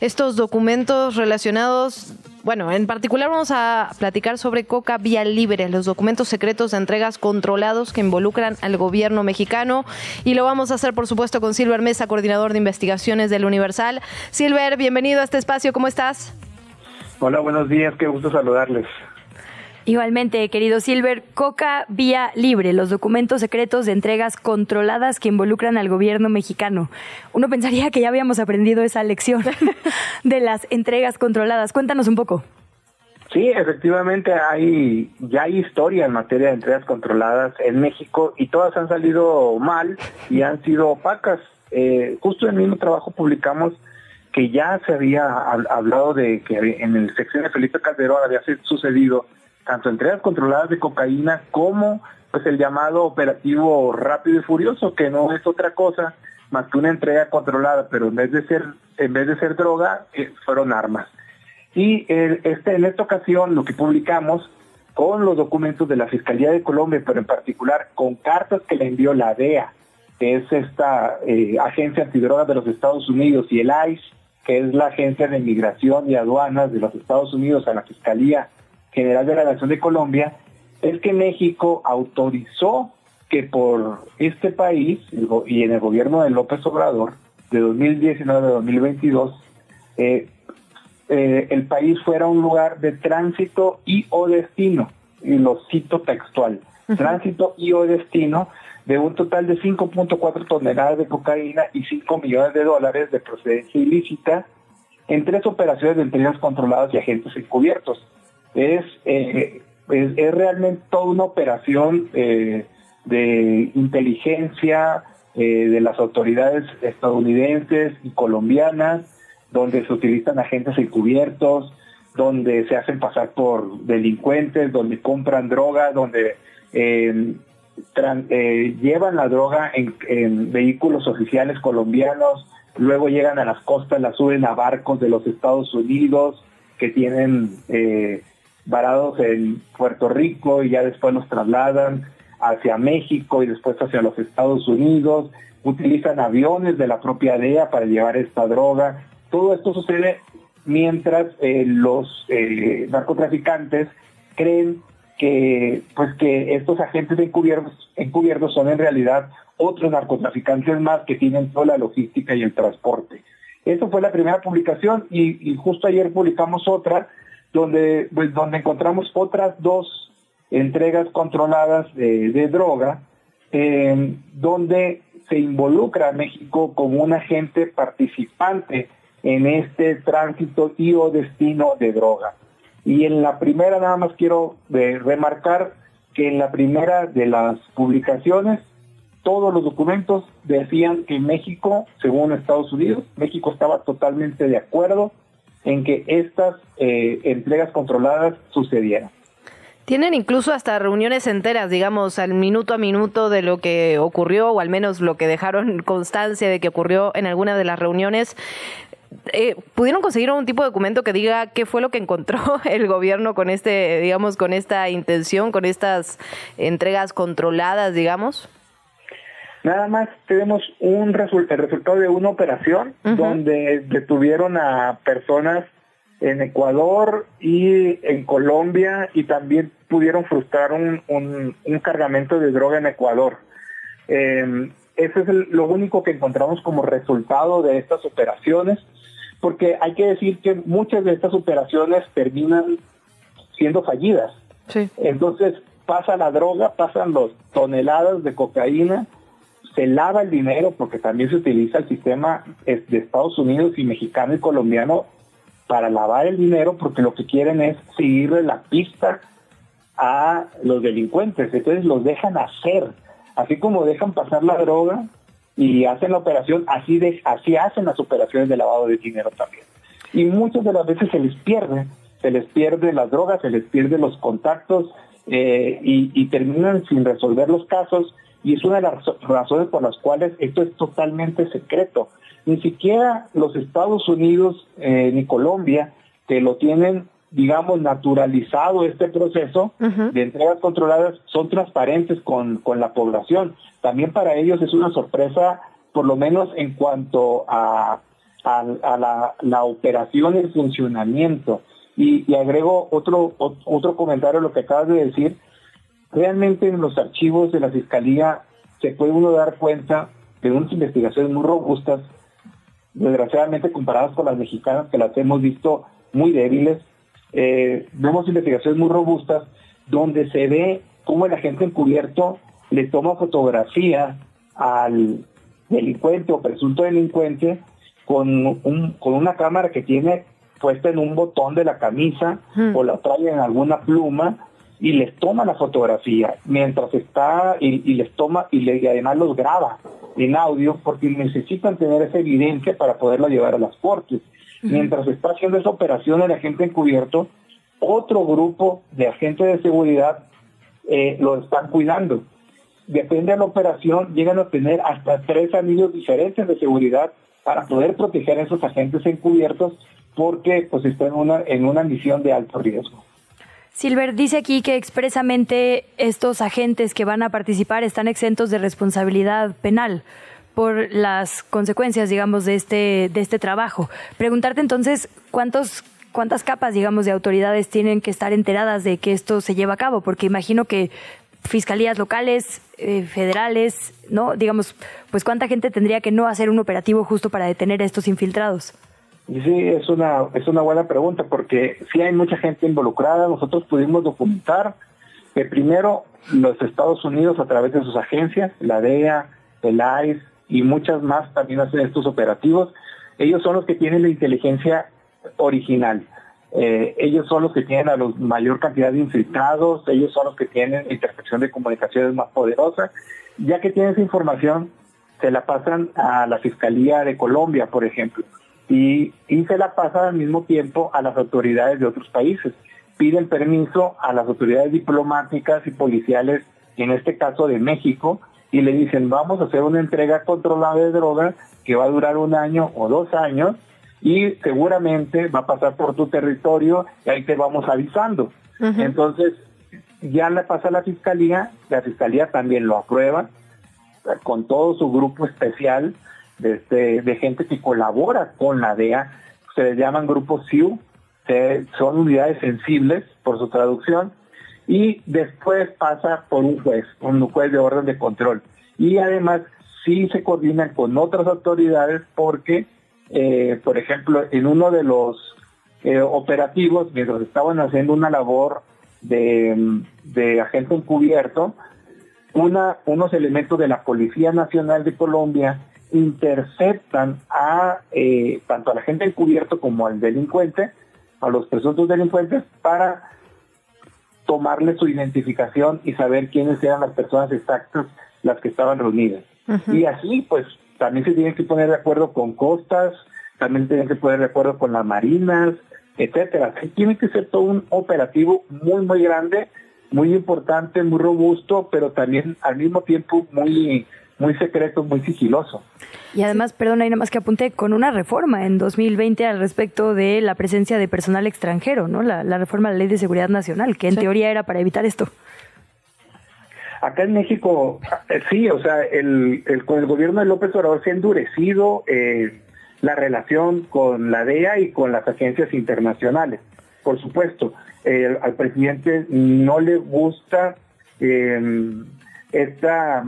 estos documentos relacionados. Bueno, en particular vamos a platicar sobre Coca Vía Libre, los documentos secretos de entregas controlados que involucran al gobierno mexicano. Y lo vamos a hacer, por supuesto, con Silver Mesa, coordinador de investigaciones del Universal. Silver, bienvenido a este espacio, ¿cómo estás? Hola, buenos días, qué gusto saludarles. Igualmente, querido Silver, Coca vía libre, los documentos secretos de entregas controladas que involucran al gobierno mexicano. Uno pensaría que ya habíamos aprendido esa lección <laughs> de las entregas controladas. Cuéntanos un poco. Sí, efectivamente hay ya hay historia en materia de entregas controladas en México y todas han salido mal y han sido opacas. Eh, justo en el mismo trabajo publicamos que ya se había hablado de que en el sección de Felipe Calderón había sucedido tanto entregas controladas de cocaína como pues el llamado operativo rápido y furioso, que no es otra cosa más que una entrega controlada, pero en vez de ser, en vez de ser droga, eh, fueron armas. Y este, en esta ocasión lo que publicamos con los documentos de la Fiscalía de Colombia, pero en particular con cartas que le envió la DEA, que es esta eh, agencia antidrogas de los Estados Unidos, y el ICE, que es la agencia de migración y aduanas de los Estados Unidos a la Fiscalía General de la Nación de Colombia, es que México autorizó que por este país y en el gobierno de López Obrador, de 2019 a 2022, eh, eh, el país fuera un lugar de tránsito y o destino, y lo cito textual, tránsito y o destino de un total de 5.4 toneladas de cocaína y 5 millones de dólares de procedencia ilícita en tres operaciones de entregas controladas y agentes encubiertos es, eh, es, realmente toda una operación eh, de inteligencia eh, de las autoridades estadounidenses y colombianas, donde se utilizan agentes encubiertos, donde se hacen pasar por delincuentes, donde compran droga, donde llevan la droga en, vehículos oficiales colombianos, luego llegan a las costas, la suben a barcos de los Estados Unidos que tienen varados en Puerto Rico y ya después los trasladan hacia México y después hacia los Estados Unidos, utilizan aviones de la propia DEA para llevar esta droga. Todo esto sucede mientras eh, los eh, narcotraficantes creen que pues que estos agentes encubiertos, encubiertos son en realidad otros narcotraficantes más que tienen toda la logística y el transporte. Eso fue la primera publicación y, y justo ayer publicamos otra donde, pues, donde encontramos otras dos entregas controladas de, droga, donde se involucra a México como un agente participante en este tránsito y o destino de droga. Y en la primera nada más quiero eh, remarcar que en la primera de las publicaciones todos los documentos decían que México, según Estados Unidos, México estaba totalmente de acuerdo en que estas eh, entregas controladas sucedieran. Tienen incluso hasta reuniones enteras, digamos, al minuto a minuto de lo que ocurrió, o al menos lo que dejaron <laughs> constancia de que ocurrió en alguna de las reuniones. Eh, ¿Pudieron conseguir un tipo de documento que diga qué fue lo que encontró <laughs> el gobierno con este, digamos, con esta intención, con estas entregas controladas, digamos? Nada más tenemos un el resultado de una operación donde detuvieron a personas en Ecuador y en Colombia y también pudieron frustrar un, un, cargamento de droga en Ecuador. Eh, eso es lo único que encontramos como resultado de estas operaciones, porque hay que decir que muchas de estas operaciones terminan siendo fallidas. Entonces pasa la droga, pasan los toneladas de cocaína se lava el dinero porque también se utiliza el sistema de Estados Unidos y mexicano y colombiano para lavar el dinero porque lo que quieren es seguirle la pista a los delincuentes. Entonces los dejan hacer, así como dejan pasar la droga y hacen la operación, así, de, así hacen las operaciones de lavado de dinero también. Y muchas de las veces se les pierde, se les pierde las drogas, se les pierden los contactos eh, y terminan sin resolver los casos y es una de las razones por las cuales esto es totalmente secreto. Ni siquiera los Estados Unidos eh, ni Colombia, que lo tienen, digamos, naturalizado este proceso de entregas controladas, son transparentes con, con la población. También para ellos es una sorpresa, por lo menos en cuanto a, a, la, la, operación y el funcionamiento. Y, y agrego otro, otro comentario a lo que acabas de decir, Realmente en los archivos de la Fiscalía se puede uno dar cuenta de unas investigaciones muy robustas, desgraciadamente comparadas con las mexicanas que las hemos visto muy débiles. Eh, vemos investigaciones muy robustas donde se ve cómo el agente encubierto le toma fotografía al delincuente o presunto delincuente con, un, con una cámara que tiene puesta en un botón de la camisa o la trae en alguna pluma y les toma la fotografía mientras está y, les toma y, le, y además los graba en audio porque necesitan tener esa evidencia para poderla llevar a las cortes. Mientras está haciendo esa operación el agente encubierto, otro grupo de agentes de seguridad eh, lo están cuidando. Depende de la operación, llegan a tener hasta tres anillos diferentes de seguridad para poder proteger a esos agentes encubiertos porque pues están en una, en una misión de alto riesgo. Silver dice aquí que expresamente estos agentes que van a participar están exentos de responsabilidad penal por las consecuencias, digamos, de este, de este trabajo. Preguntarte entonces, ¿cuántos, ¿cuántas capas, digamos, de autoridades tienen que estar enteradas de que esto se lleva a cabo? Porque imagino que fiscalías locales, eh, federales, ¿no? Digamos, pues cuánta gente tendría que no hacer un operativo justo para detener a estos infiltrados. Sí, es una, es una buena pregunta porque sí hay mucha gente involucrada. Nosotros pudimos documentar que primero los Estados Unidos a través de sus agencias, la DEA, el ICE y muchas más también hacen estos operativos. Ellos son los que tienen la inteligencia original. Eh, ellos son los que tienen a la mayor cantidad de infiltrados, ellos son los que tienen intercepción de comunicaciones más poderosa. Ya que tienen esa información, se la pasan a la Fiscalía de Colombia, por ejemplo y, y se la pasa al mismo tiempo a las autoridades de otros países. Piden permiso a las autoridades diplomáticas y policiales, en este caso de México, y le dicen, vamos a hacer una entrega controlada de drogas que va a durar un año o dos años y seguramente va a pasar por tu territorio y ahí te vamos avisando. Entonces, ya le pasa a la fiscalía, la fiscalía también lo aprueba con todo su grupo especial este, de gente que colabora con la DEA, se les llaman grupos SIU, son unidades sensibles por su traducción, y después pasa por un juez, un juez de orden de control. Y además sí se coordinan con otras autoridades porque, eh, por ejemplo, en uno de los eh, operativos, mientras estaban haciendo una labor de, de agente encubierto, una, unos elementos de la Policía Nacional de Colombia interceptan a eh, tanto a la gente encubierto como al delincuente, a los presuntos delincuentes, para tomarle su identificación y saber quiénes eran las personas exactas las que estaban reunidas. Y así, pues, también se tienen que poner de acuerdo con costas, también se tienen que poner de acuerdo con las marinas, etcétera. Tiene que ser todo un operativo muy, muy grande, muy importante, muy robusto, pero también al mismo tiempo muy muy secreto, muy sigiloso. Y además, perdón, hay nada más que apunte con una reforma en 2020 al respecto de la presencia de personal extranjero, ¿no? La, reforma a la Ley de Seguridad Nacional, que en teoría era para evitar esto. Acá en México, eh, sí, o sea, el, con el gobierno de López Obrador se ha endurecido eh, la relación con la DEA y con las agencias internacionales. Por supuesto, al presidente no le gusta eh, esta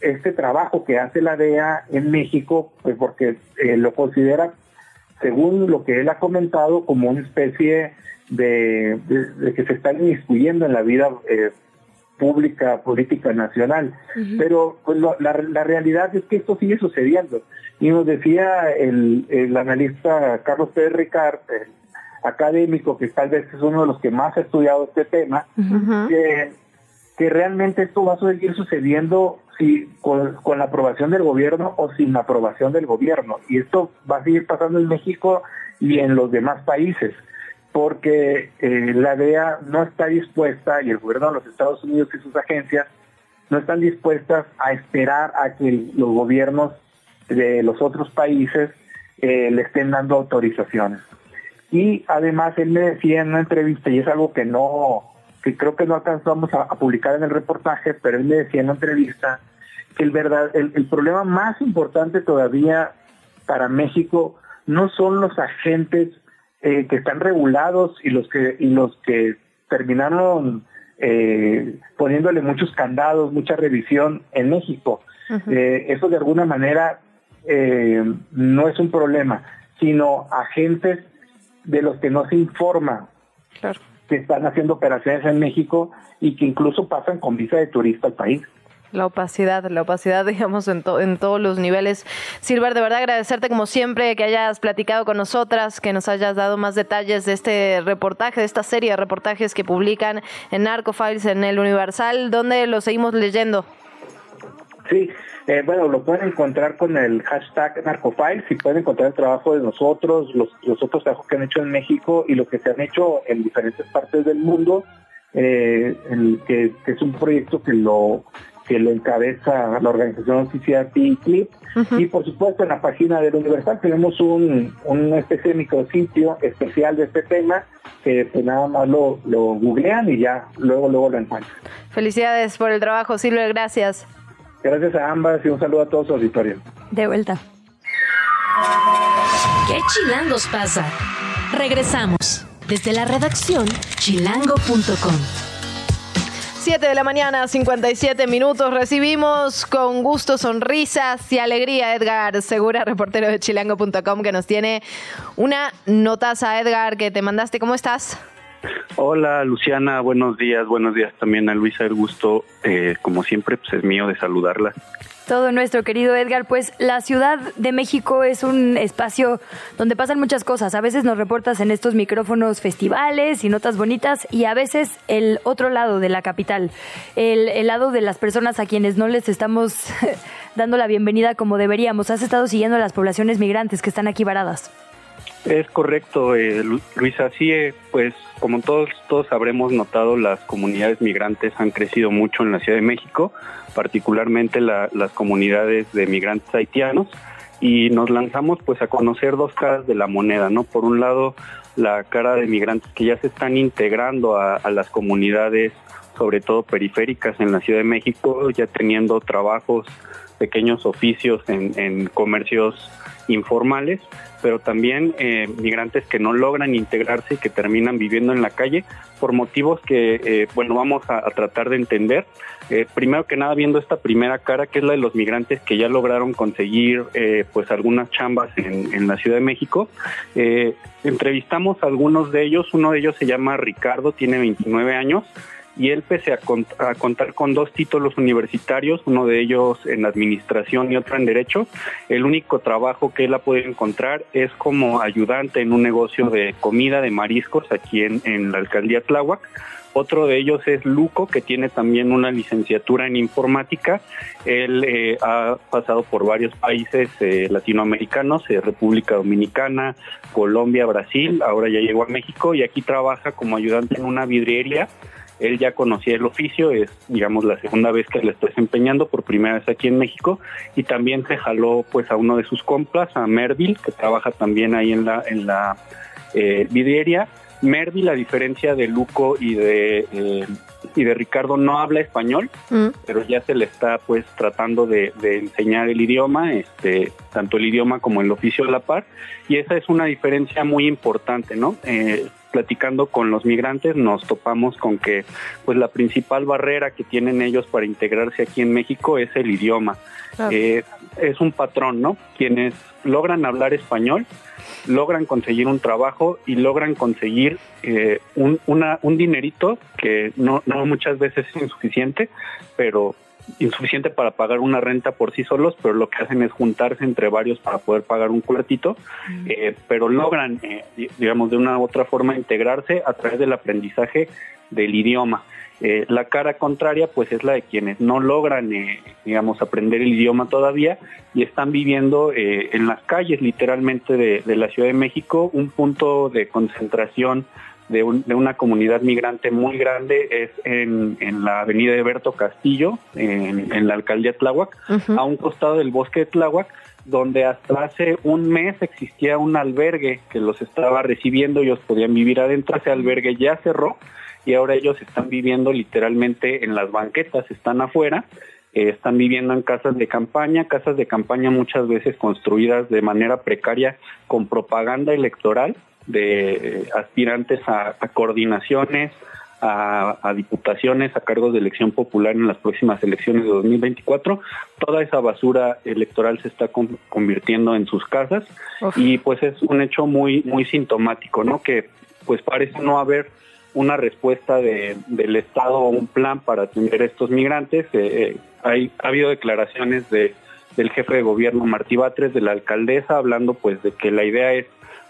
este trabajo que hace la DEA en México, pues porque eh, lo considera, según lo que él ha comentado, como una especie de, que se está inmiscuyendo en la vida eh, pública, política nacional. Pero pues, la, realidad es que esto sigue sucediendo. Y nos decía el, el analista Carlos Pérez Ricard, académico, que tal vez es uno de los que más ha estudiado este tema, que, que realmente esto va a seguir sucediendo si con, la aprobación del gobierno o sin la aprobación del gobierno. Y esto va a seguir pasando en México y en los demás países, porque eh, la DEA no está dispuesta, y el gobierno de los Estados Unidos y sus agencias no están dispuestas a esperar a que los gobiernos de los otros países eh, le estén dando autorizaciones. Y además él me decía en una entrevista, y es algo que no, que creo que no alcanzamos a, publicar en el reportaje, pero él me decía en la entrevista que el, verdad, el, problema más importante todavía para México no son los agentes eh, que están regulados y los que, y los que terminaron eh, poniéndole muchos candados, mucha revisión en México. Eh, eso de alguna manera no es un problema, sino agentes de los que no se informa. Que están haciendo operaciones en México y que incluso pasan con visa de turista al país. La opacidad, la opacidad, <laughs> digamos, en, en todos los niveles. Silver, de verdad agradecerte como siempre que hayas platicado con nosotras, que nos hayas dado más detalles de este reportaje, de esta serie de reportajes que publican en Narcofiles, en el Universal. ¿Dónde lo seguimos leyendo? Sí, eh, bueno, lo pueden encontrar con el hashtag Narcofiles y pueden encontrar el trabajo de nosotros, los, los otros trabajos que han hecho en México y lo que se han hecho en diferentes partes del mundo, eh, el, que, que es un proyecto que lo que lo encabeza la organización CCRP Clip. Y por supuesto en la página del Universal tenemos un, una especie de micrositio especial de este tema que pues nada más lo, lo googlean y ya luego luego lo encuentran. Felicidades por el trabajo, Silvia, gracias. Gracias a ambas y un saludo a todos su auditorio. De vuelta. ¿Qué chilangos pasa? Regresamos desde la redacción chilango.com. 7 de la mañana, 57 minutos. Recibimos con gusto, sonrisas y alegría Edgar Segura, reportero de chilango.com, que nos tiene una notaza. Edgar, que te mandaste. ¿Cómo estás? Hola Luciana, buenos días, buenos días también a Luisa, el gusto, eh, como siempre, pues es mío de saludarla. Todo nuestro querido Edgar, pues la Ciudad de México es un espacio donde pasan muchas cosas. A veces nos reportas en estos micrófonos festivales y notas bonitas y a veces el otro lado de la capital, el, el lado de las personas a quienes no les estamos <laughs> dando la bienvenida como deberíamos. Has estado siguiendo a las poblaciones migrantes que están aquí varadas. Es correcto, eh, Luisa. Sí, eh, pues como todos, todos habremos notado, las comunidades migrantes han crecido mucho en la Ciudad de México, particularmente la, las comunidades de migrantes haitianos, y nos lanzamos pues a conocer dos caras de la moneda, ¿no? Por un lado, la cara de migrantes que ya se están integrando a, las comunidades, sobre todo periféricas en la Ciudad de México, ya teniendo trabajos, pequeños oficios en comercios informales, pero también eh, migrantes que no logran integrarse y que terminan viviendo en la calle por motivos que, eh, bueno, vamos a, tratar de entender. Eh, primero que nada, viendo esta primera cara, que es la de los migrantes que ya lograron conseguir, pues, algunas chambas en, en, la Ciudad de México. entrevistamos a algunos de ellos, uno de ellos se llama Ricardo, tiene 29 años, y él pese a, cont a, contar con dos títulos universitarios, uno de ellos en administración y otro en derecho, el único trabajo que él ha podido encontrar es como ayudante en un negocio de comida de mariscos aquí en, en la alcaldía Tláhuac. Otro de ellos es Luco, que tiene también una licenciatura en informática. Él eh, ha pasado por varios países eh, latinoamericanos, eh, República Dominicana, Colombia, Brasil, ahora ya llegó a México y aquí trabaja como ayudante en una vidriería él ya conocía el oficio, es digamos la segunda vez que le está desempeñando por primera vez aquí en México y también se jaló pues a uno de sus compras, a Merville, que trabaja también ahí en la, en la eh, vidriería. Merville, a diferencia de Luco y de eh, y de Ricardo no habla español, mm. pero ya se le está pues tratando de, de, enseñar el idioma, este, tanto el idioma como el oficio a la par, y esa es una diferencia muy importante, ¿no? Eh, platicando con los migrantes nos topamos con que pues la principal barrera que tienen ellos para integrarse aquí en México es el idioma. Eh, es un patrón, ¿no? Quienes logran hablar español, logran conseguir un trabajo y logran conseguir eh, un, una, un dinerito que no, no muchas veces es insuficiente, pero insuficiente para pagar una renta por sí solos, pero lo que hacen es juntarse entre varios para poder pagar un cuartito, eh, pero logran, eh, digamos, de una u otra forma integrarse a través del aprendizaje del idioma. Eh, la cara contraria, pues, es la de quienes no logran, eh, digamos, aprender el idioma todavía y están viviendo en las calles, literalmente, de, de la Ciudad de México, un punto de concentración de, un, de, una comunidad migrante muy grande es en, en la avenida de Berto Castillo, en, en la alcaldía Tláhuac, uh -huh. a un costado del bosque de Tláhuac, donde hasta hace un mes existía un albergue que los estaba recibiendo, ellos podían vivir adentro, ese albergue ya cerró y ahora ellos están viviendo literalmente en las banquetas, están afuera, eh, están viviendo en casas de campaña, casas de campaña muchas veces construidas de manera precaria con propaganda electoral de aspirantes a, a coordinaciones, a, a, diputaciones, a cargos de elección popular en las próximas elecciones de 2024. Toda esa basura electoral se está con, convirtiendo en sus casas Uf. y pues es un hecho muy muy sintomático, ¿no? Que pues parece no haber una respuesta de, del Estado o un plan para atender a estos migrantes. Eh, hay, ha habido declaraciones de, del jefe de gobierno Martí Batres, de la alcaldesa, hablando pues de que la idea es,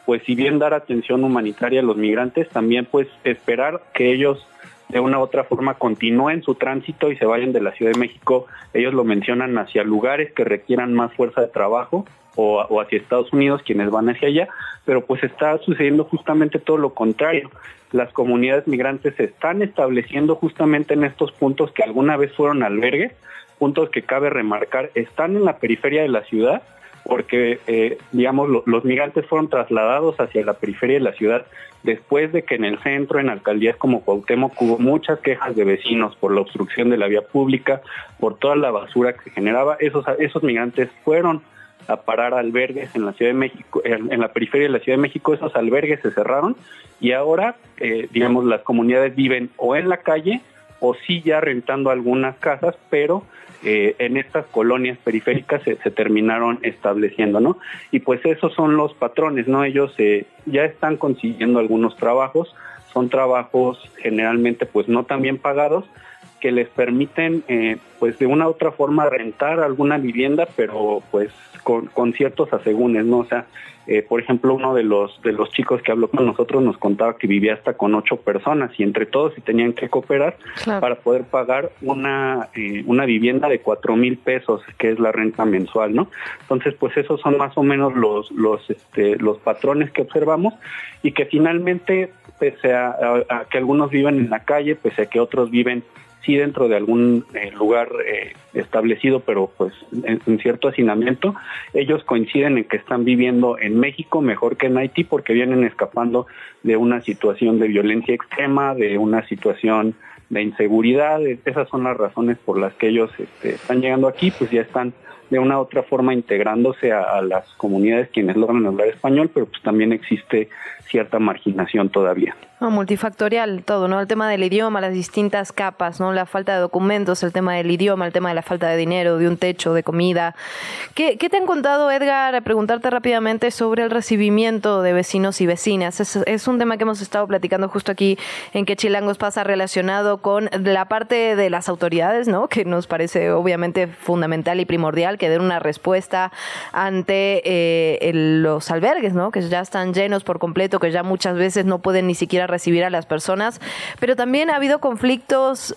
pues si bien dar atención humanitaria a los migrantes, también pues esperar que ellos de una u otra forma continúen su tránsito y se vayan de la Ciudad de México. Ellos lo mencionan hacia lugares que requieran más fuerza de trabajo o, o, hacia Estados Unidos quienes van hacia allá, pero pues está sucediendo justamente todo lo contrario. Las comunidades migrantes se están estableciendo justamente en estos puntos que alguna vez fueron albergues, puntos que cabe remarcar, están en la periferia de la ciudad, porque, eh, digamos, lo, los migrantes fueron trasladados hacia la periferia de la ciudad después de que en el centro, en alcaldías como Cuauhtémoc, hubo muchas quejas de vecinos por la obstrucción de la vía pública, por toda la basura que se generaba. Esos, esos migrantes fueron a parar albergues en la Ciudad de México, en, la periferia de la Ciudad de México, esos albergues se cerraron y ahora, eh, digamos, las comunidades viven o en la calle o sí ya rentando algunas casas, pero eh, en estas colonias periféricas se, terminaron estableciendo, ¿no? Y pues esos son los patrones, ¿no? Ellos eh, ya están consiguiendo algunos trabajos, son trabajos generalmente pues no tan bien pagados, que les permiten eh, pues de una u otra forma rentar alguna vivienda, pero pues con, con ciertos asegúnes, ¿no? O sea, eh, por ejemplo, uno de los de los chicos que habló con nosotros nos contaba que vivía hasta con ocho personas y entre todos se tenían que cooperar claro. para poder pagar una eh, una vivienda de cuatro mil pesos, que es la renta mensual, ¿no? Entonces, pues esos son más o menos los los este, los patrones que observamos y que finalmente, pese a, a, a que algunos viven en la calle, pese a que otros viven sí dentro de algún eh, lugar eh, establecido, pero pues en, en, cierto hacinamiento, ellos coinciden en que están viviendo en México mejor que en Haití porque vienen escapando de una situación de violencia extrema, de una situación de inseguridad, esas son las razones por las que ellos este, están llegando aquí, pues ya están de una u otra forma integrándose a, a, las comunidades quienes logran hablar español, pero pues también existe cierta marginación todavía. No, multifactorial todo, ¿no? El tema del idioma, las distintas capas, ¿no? La falta de documentos, el tema del idioma, el tema de la falta de dinero, de un techo, de comida. ¿Qué, qué te han contado, Edgar? Preguntarte rápidamente sobre el recibimiento de vecinos y vecinas. Es, es, un tema que hemos estado platicando justo aquí en que Chilangos pasa relacionado con la parte de las autoridades, ¿no? Que nos parece obviamente fundamental y primordial que den una respuesta ante eh, los albergues, ¿no? Que ya están llenos por completo, que ya muchas veces no pueden ni siquiera recibir a las personas, pero también ha habido conflictos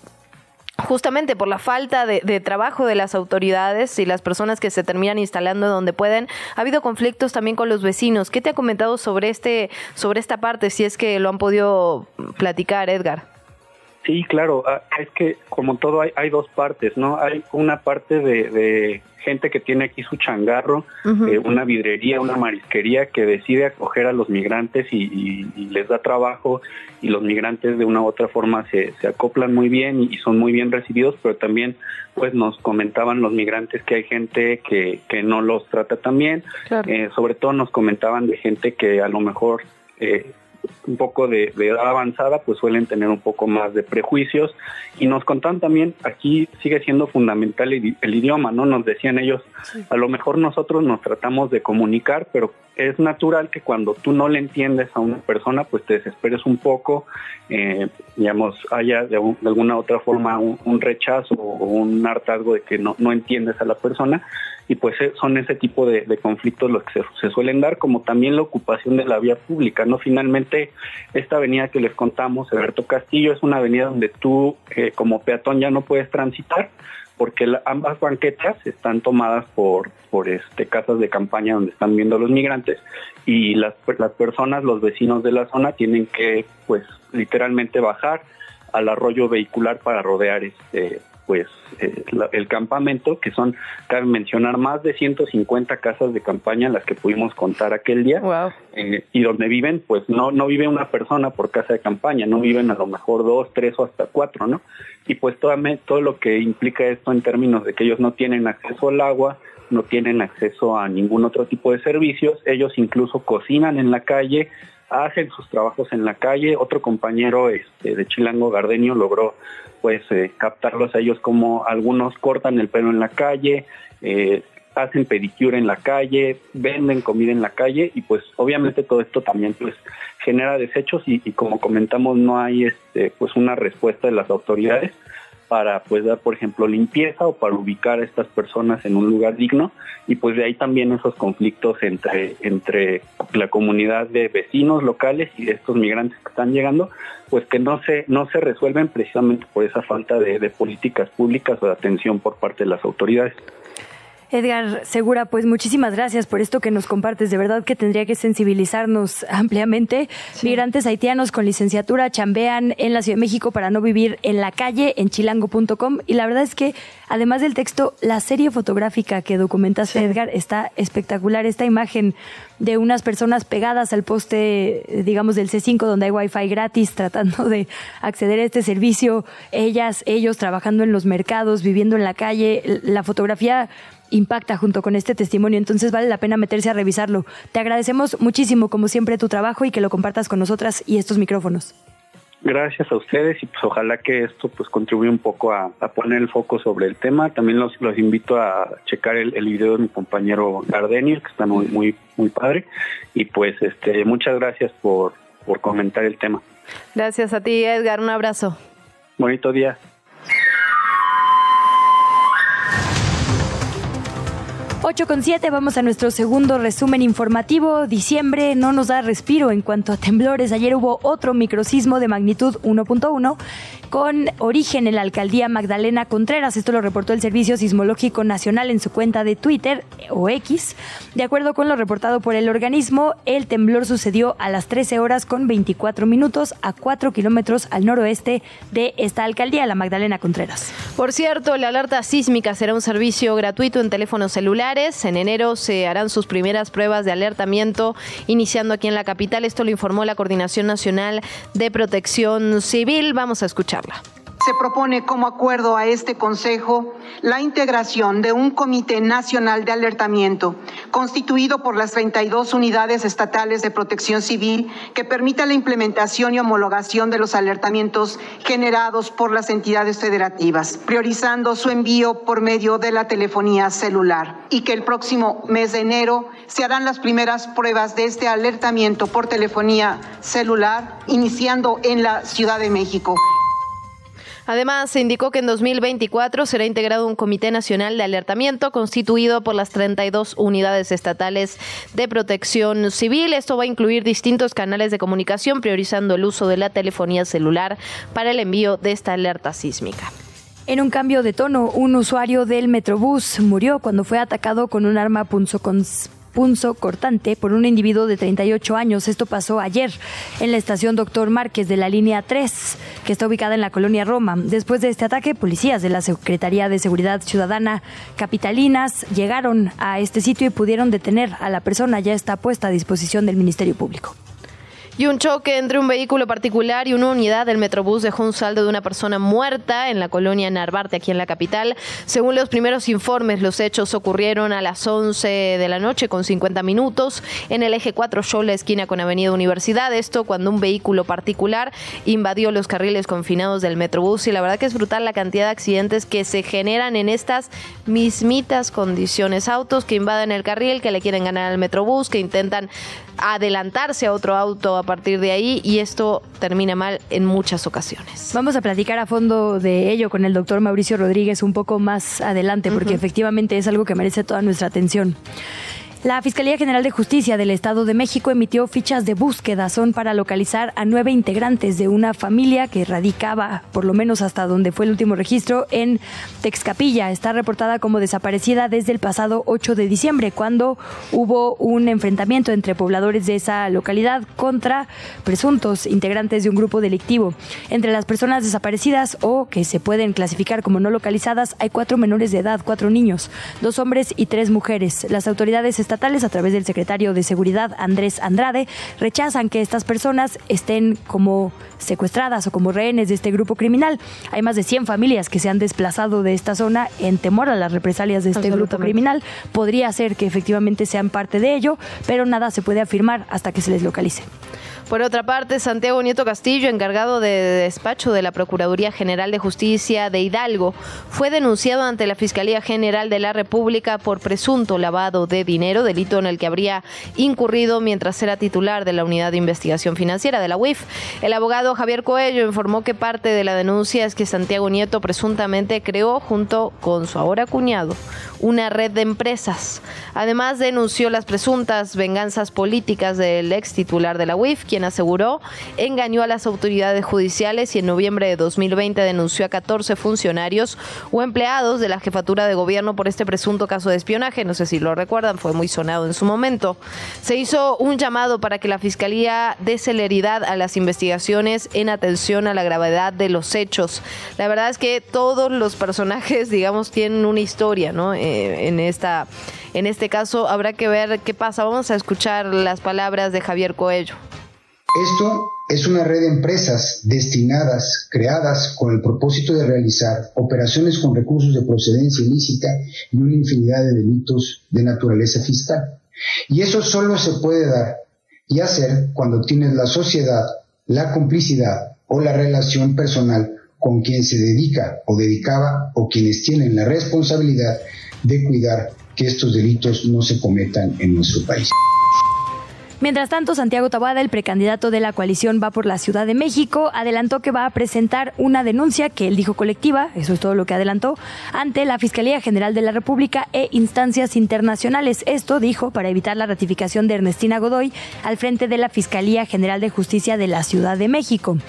justamente por la falta de, de, trabajo de las autoridades y las personas que se terminan instalando donde pueden. Ha habido conflictos también con los vecinos. ¿Qué te ha comentado sobre este, sobre esta parte, si es que lo han podido platicar, Edgar? Sí, claro, es que como todo hay, hay dos partes, ¿no? Hay una parte de, de gente que tiene aquí su changarro, uh -huh. eh, una vidrería, una marisquería que decide acoger a los migrantes y, y, y, les da trabajo y los migrantes de una u otra forma se, se acoplan muy bien y, y, son muy bien recibidos, pero también pues nos comentaban los migrantes que hay gente que, que no los trata tan bien, claro. eh, sobre todo nos comentaban de gente que a lo mejor... Eh, un poco de, de, edad avanzada, pues suelen tener un poco más de prejuicios. Y nos contaban también, aquí sigue siendo fundamental el, el idioma, ¿no? Nos decían ellos, sí. a lo mejor nosotros nos tratamos de comunicar, pero es natural que cuando tú no le entiendes a una persona, pues te desesperes un poco, eh, digamos, haya de, un, de, alguna otra forma un, rechazo o un hartazgo de que no, no entiendes a la persona y pues eh, son ese tipo de, de conflictos los que se, se, suelen dar, como también la ocupación de la vía pública, ¿no? Finalmente, esta avenida que les contamos, Alberto Castillo, es una avenida donde tú eh, como peatón ya no puedes transitar, porque ambas banquetas están tomadas por, por este, casas de campaña donde están viendo los migrantes y las, las personas, los vecinos de la zona tienen que, pues, literalmente bajar al arroyo vehicular para rodear este pues eh, la, el campamento, que son, cabe mencionar, más de 150 casas de campaña las que pudimos contar aquel día, wow. eh, y donde viven, pues no, no vive una persona por casa de campaña, no viven a lo mejor dos, tres o hasta cuatro, ¿no? Y pues todo, todo lo que implica esto en términos de que ellos no tienen acceso al agua, no tienen acceso a ningún otro tipo de servicios, ellos incluso cocinan en la calle, hacen sus trabajos en la calle. Otro compañero este, de Chilango Gardenio logró pues eh, captarlos a ellos como algunos cortan el pelo en la calle, eh, hacen pedicure en la calle, venden comida en la calle y pues obviamente todo esto también pues genera desechos y, y como comentamos no hay este pues una respuesta de las autoridades para pues dar por ejemplo limpieza o para ubicar a estas personas en un lugar digno y pues de ahí también esos conflictos entre entre la comunidad de vecinos locales y estos migrantes que están llegando pues que no se no se resuelven precisamente por esa falta de, de políticas públicas o de atención por parte de las autoridades. Edgar Segura, pues muchísimas gracias por esto que nos compartes. De verdad que tendría que sensibilizarnos <laughs> ampliamente. Migrantes haitianos con licenciatura chambean en la Ciudad de México para no vivir en la calle en chilango.com. Y la verdad es que, además del texto, la serie fotográfica que documentaste, Edgar, está espectacular. Esta imagen de unas personas pegadas al poste, digamos, del C5, donde hay wifi gratis, <laughs> tratando de acceder a este servicio. Ellas, ellos trabajando en los mercados, viviendo en la calle. La fotografía impacta junto con este testimonio, entonces vale la pena meterse a revisarlo. Te agradecemos muchísimo, como siempre, tu trabajo y que lo compartas con nosotras y estos micrófonos. Gracias a ustedes y pues ojalá que esto pues contribuya un poco a, a poner el foco sobre el tema. También los, los invito a checar el, el video de mi compañero Gardenier, que está muy, muy, muy padre. Y pues este muchas gracias por, por comentar el tema. Gracias a ti, Edgar. Un abrazo. Bonito día. 8 con 7, vamos a nuestro segundo resumen informativo. Diciembre no nos da respiro en cuanto a temblores. Ayer hubo otro microsismo de magnitud 1.1 con origen en la alcaldía Magdalena Contreras. Esto lo reportó el Servicio Sismológico Nacional en su cuenta de Twitter o X. De acuerdo con lo reportado por el organismo, el temblor sucedió a las 13 horas con 24 minutos a 4 kilómetros al noroeste de esta alcaldía, la Magdalena Contreras. Por cierto, la alerta sísmica será un servicio gratuito en teléfonos celulares. En enero se harán sus primeras pruebas de alertamiento, iniciando aquí en la capital. Esto lo informó la Coordinación Nacional de Protección Civil. Vamos a Se propone como acuerdo a este Consejo la integración de un Comité Nacional de Alertamiento, constituido por las 32 unidades estatales de protección civil, que permita la implementación y homologación de los alertamientos generados por las entidades federativas, priorizando su envío por medio de la telefonía celular, y que el próximo mes de enero se harán las primeras pruebas de este alertamiento por telefonía celular, iniciando en la Ciudad de México. Además, se indicó que en 2024 será integrado un Comité Nacional de Alertamiento constituido por las 32 unidades estatales de protección civil. Esto va a incluir distintos canales de comunicación, priorizando el uso de la telefonía celular para el envío de esta alerta sísmica. En un cambio de tono, un usuario del Metrobús murió cuando fue atacado con un arma punzocons punzo cortante por un individuo de 38 años. Esto pasó ayer en la estación Doctor Márquez de la línea 3, que está ubicada en la colonia Roma. Después de este ataque, policías de la Secretaría de Seguridad Ciudadana capitalinas llegaron a este sitio y pudieron detener a la persona. Ya está puesta a disposición del Ministerio Público. Y un choque entre un vehículo particular y una unidad del Metrobús dejó un saldo de una persona muerta en la colonia Narvarte, aquí en la capital. Según los primeros informes, los hechos ocurrieron a las 11 de la noche con 50 minutos en el eje 4 Show, la esquina con Avenida Universidad. Esto cuando un vehículo particular invadió los carriles confinados del Metrobús. Y la verdad que es brutal la cantidad de accidentes que se generan en estas mismitas condiciones. Autos que invaden el carril, que le quieren ganar al Metrobús, que intentan adelantarse a otro auto a partir de ahí y esto termina mal en muchas ocasiones. Vamos a platicar a fondo de ello con el doctor Mauricio Rodríguez un poco más adelante porque efectivamente es algo que merece toda nuestra atención. La Fiscalía General de Justicia del Estado de México emitió fichas de búsqueda. Son para localizar a nueve integrantes de una familia que radicaba, por lo menos hasta donde fue el último registro, en Texcapilla. Está reportada como desaparecida desde el pasado 8 de diciembre, cuando hubo un enfrentamiento entre pobladores de esa localidad contra presuntos integrantes de un grupo delictivo. Entre las personas desaparecidas o que se pueden clasificar como no localizadas hay cuatro menores de edad, cuatro niños, dos hombres y tres mujeres. Las autoridades estatales, a través del secretario de Seguridad Andrés Andrade, rechazan que estas personas estén como secuestradas o como rehenes de este grupo criminal. Hay más de 100 familias que se han desplazado de esta zona en temor a las represalias de este grupo criminal. Podría ser que efectivamente sean parte de ello, pero nada se puede afirmar hasta que se les localice. Por otra parte, Santiago Nieto Castillo, encargado de despacho de la Procuraduría General de Justicia de Hidalgo, fue denunciado ante la Fiscalía General de la República por presunto lavado de dinero, delito en el que habría incurrido mientras era titular de la Unidad de Investigación Financiera de la UIF. El abogado Javier Coello informó que parte de la denuncia es que Santiago Nieto presuntamente creó, junto con su ahora cuñado, una red de empresas. Además, denunció las presuntas venganzas políticas del ex titular de la UIF, quien aseguró engañó a las autoridades judiciales y en noviembre de 2020 denunció a 14 funcionarios o empleados de la jefatura de gobierno por este presunto caso de espionaje. No sé si lo recuerdan, fue muy sonado en su momento. Se hizo un llamado para que la Fiscalía dé celeridad a las investigaciones en atención a la gravedad de los hechos. La verdad es que todos los personajes, <laughs> digamos, tienen una historia, ¿no? Eh, en esta en este caso habrá que ver qué pasa. Vamos a escuchar las palabras de Javier Coello. Esto es una red de empresas destinadas, creadas con el propósito de realizar operaciones con recursos de procedencia ilícita y una infinidad de delitos de naturaleza fiscal. Y eso solo se puede dar y hacer cuando tienes la sociedad, la complicidad o la relación personal con quien se dedica o dedicaba o quienes tienen la responsabilidad de cuidar que estos delitos no se cometan en nuestro país. Mientras tanto, Santiago Tabada, el precandidato de la coalición Va por la Ciudad de México, adelantó que va a presentar una denuncia que él dijo colectiva, eso es todo lo que adelantó, ante la Fiscalía General de la República e instancias internacionales. Esto dijo para evitar la ratificación de Ernestina Godoy al frente de la Fiscalía General de Justicia de la Ciudad de México.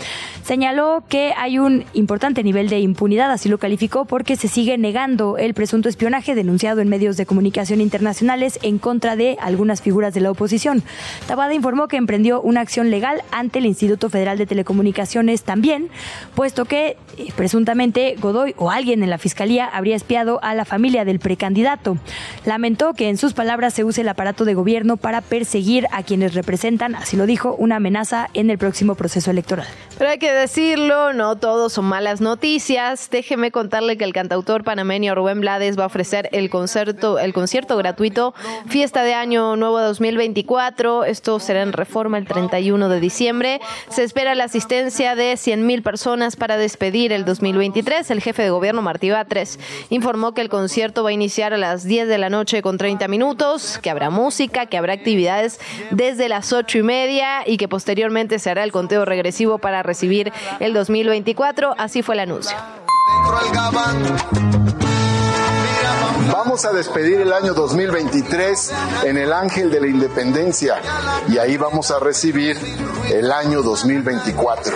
Señaló que hay un importante nivel de impunidad, así lo calificó, porque se sigue negando el presunto espionaje denunciado en medios de comunicación internacionales en contra de algunas figuras de la oposición. Tabada informó que emprendió una acción legal ante el Instituto Federal de Telecomunicaciones también, puesto que eh, presuntamente Godoy o alguien en la fiscalía habría espiado a la familia del precandidato. Lamentó que en sus palabras se use el aparato de gobierno para perseguir a quienes representan, así lo dijo, una amenaza en el próximo proceso electoral. Pero hay que decirlo, no todos son malas noticias. Déjeme contarle que el cantautor panameño Rubén Blades va a ofrecer el concierto, el concierto gratuito Fiesta de Año Nuevo 2024 esto será en reforma el 31 de diciembre. Se espera la asistencia de 100.000 personas para despedir el 2023. El jefe de gobierno, Martí Batres, informó que el concierto va a iniciar a las 10 de la noche con 30 minutos, que habrá música, que habrá actividades desde las 8 y media y que posteriormente se hará el conteo regresivo para recibir el 2024. Así fue el anuncio. Vamos a despedir el año 2023 en el Ángel de la Independencia y ahí vamos a recibir el año 2024.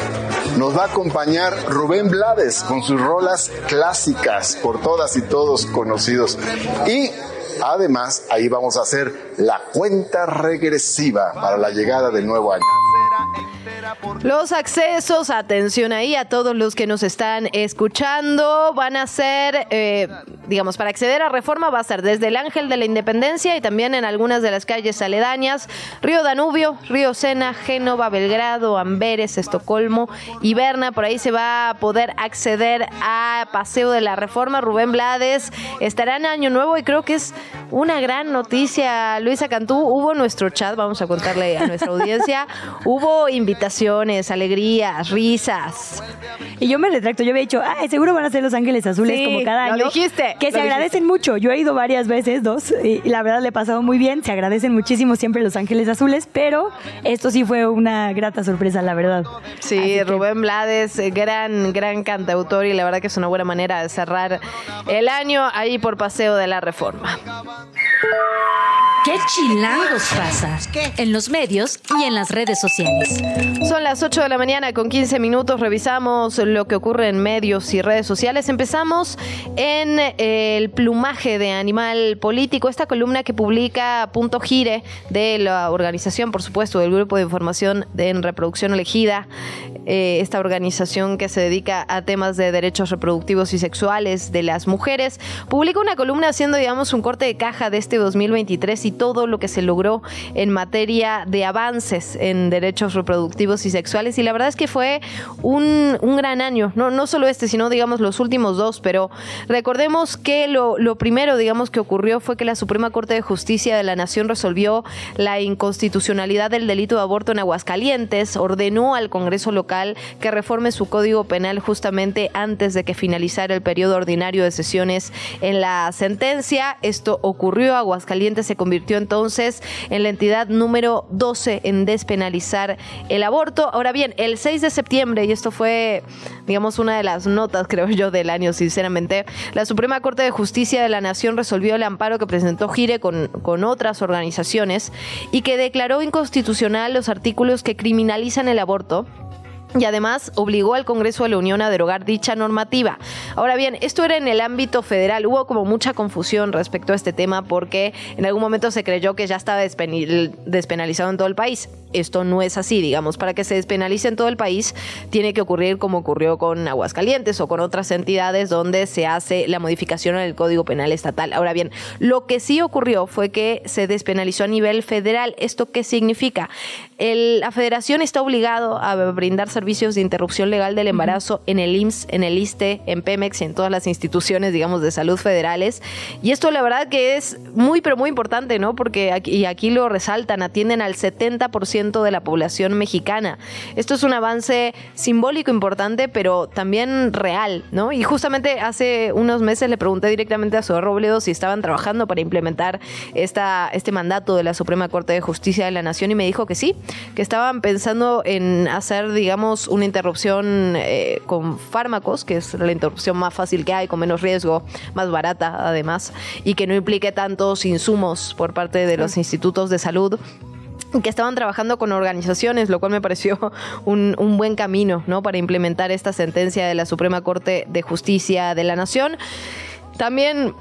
Nos va a acompañar Rubén Blades con sus rolas clásicas por todas y todos conocidos. Y además ahí vamos a hacer la cuenta regresiva para la llegada del nuevo año. Los accesos, atención ahí a todos los que nos están escuchando, van a ser, eh, digamos, para acceder a Reforma va a ser desde el Ángel de la Independencia y también en algunas de las calles aledañas, Río Danubio, Río Sena, Génova, Belgrado, Amberes, Estocolmo y Berna. Por ahí se va a poder acceder a Paseo de la Reforma. Rubén Blades estará en Año Nuevo y creo que es una gran noticia. Luisa Cantú, hubo nuestro chat, vamos a contarle a nuestra <laughs> audiencia, hubo invitaciones, alegrías, risas. Y yo me retracto, yo había dicho, ay, seguro van a ser Los Ángeles Azules como cada año. Lo dijiste. Que se agradecen mucho. Yo he ido varias veces, dos, y la verdad le he pasado muy bien. Se agradecen muchísimo siempre Los Ángeles Azules, pero esto sí fue una grata sorpresa, la verdad. Sí, Rubén Blades, gran, gran cantautor y la verdad que es una buena manera de cerrar el año ahí por Paseo de la Reforma. ¿Qué chilangos pasa? En los medios y en las redes sociales. Son las 8 de la mañana con 15 minutos. Revisamos lo que ocurre en medios y redes sociales. Empezamos en el plumaje de animal político, esta columna que publica Punto Gire de la organización, por supuesto, del Grupo de Información de en Reproducción Elegida. eh, esta organización que se dedica a temas de derechos reproductivos y sexuales de las mujeres, publica una columna haciendo, digamos, un corte de caja de este 2023 y todo lo que se logró en materia de avances en derechos reproductivos y sexuales. Y la verdad es que fue un, gran año, no, no solo este, sino, digamos, los últimos dos, pero recordemos que lo, lo primero, digamos, que ocurrió fue que la Suprema Corte de Justicia de la Nación resolvió la inconstitucionalidad del delito de aborto en Aguascalientes, ordenó al Congreso local que reforme su código penal justamente antes de que finalizara el periodo ordinario de sesiones en la sentencia. Esto ocurrió, Aguascalientes se convirtió entonces en la entidad número 12 en despenalizar el aborto. Ahora bien, el 6 de septiembre, y esto fue, digamos, una de las notas, creo yo, del año, sinceramente, la Suprema Corte de Justicia de la Nación resolvió el amparo que presentó Gire con, con otras organizaciones y que declaró inconstitucional los artículos que criminalizan el aborto y además obligó al Congreso de la Unión a derogar dicha normativa. Ahora bien, esto era en el ámbito federal. Hubo como mucha confusión respecto a este tema porque en algún momento se creyó que ya estaba despenalizado en todo el país. Esto no es así, digamos, para que se despenalice en todo el país tiene que ocurrir como ocurrió con Aguascalientes o con otras entidades donde se hace la modificación en el Código Penal Estatal. Ahora bien, lo que sí ocurrió fue que se despenalizó a nivel federal. ¿Esto qué significa? La federación está obligado a brindar servicios de interrupción legal del embarazo en el IMSS, en el ISTE, en Pemex y en todas las instituciones, digamos, de salud federales. Y esto la verdad que es muy, pero muy importante, ¿no? Porque aquí, y aquí lo resaltan, atienden al 70% de la población mexicana. Esto es un avance simbólico importante, pero también real, ¿no? Y justamente hace unos meses le pregunté directamente a Zoe Robledo si estaban trabajando para implementar esta, este mandato de la Suprema Corte de Justicia de la Nación y me dijo que sí, que estaban pensando en hacer, digamos, una interrupción eh, con fármacos, que es la interrupción más fácil que hay, con menos riesgo, más barata además, y que no implique tantos insumos por parte de los institutos de salud que estaban trabajando con organizaciones, lo cual me pareció <laughs> un, un, buen camino ¿no? para implementar esta sentencia de la Suprema Corte de Justicia de la Nación. También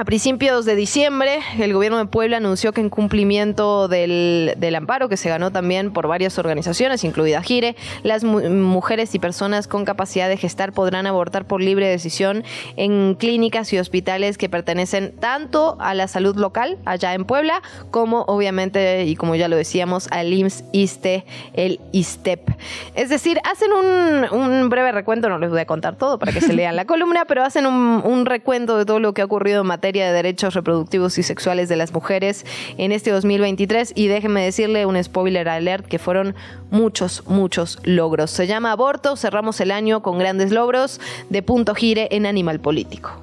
a principios de diciembre, el gobierno de Puebla anunció que en cumplimiento del, amparo que se ganó también por varias organizaciones, incluida Gire, las mujeres y personas con capacidad de gestar podrán abortar por libre decisión en clínicas y hospitales que pertenecen tanto a la salud local, allá en Puebla, como obviamente, y como ya lo decíamos, al IMSS, ISTE, el ISTEP. Es decir, hacen un, breve recuento, no les voy a contar todo para que se lean la <laughs> columna, pero hacen un, un recuento de todo lo que ha ocurrido en materia de derechos reproductivos y sexuales de las mujeres en este 2023 y déjenme decirle un spoiler alert que fueron muchos, muchos logros. Se llama Aborto, cerramos el año con grandes logros de punto gire en Animal Político.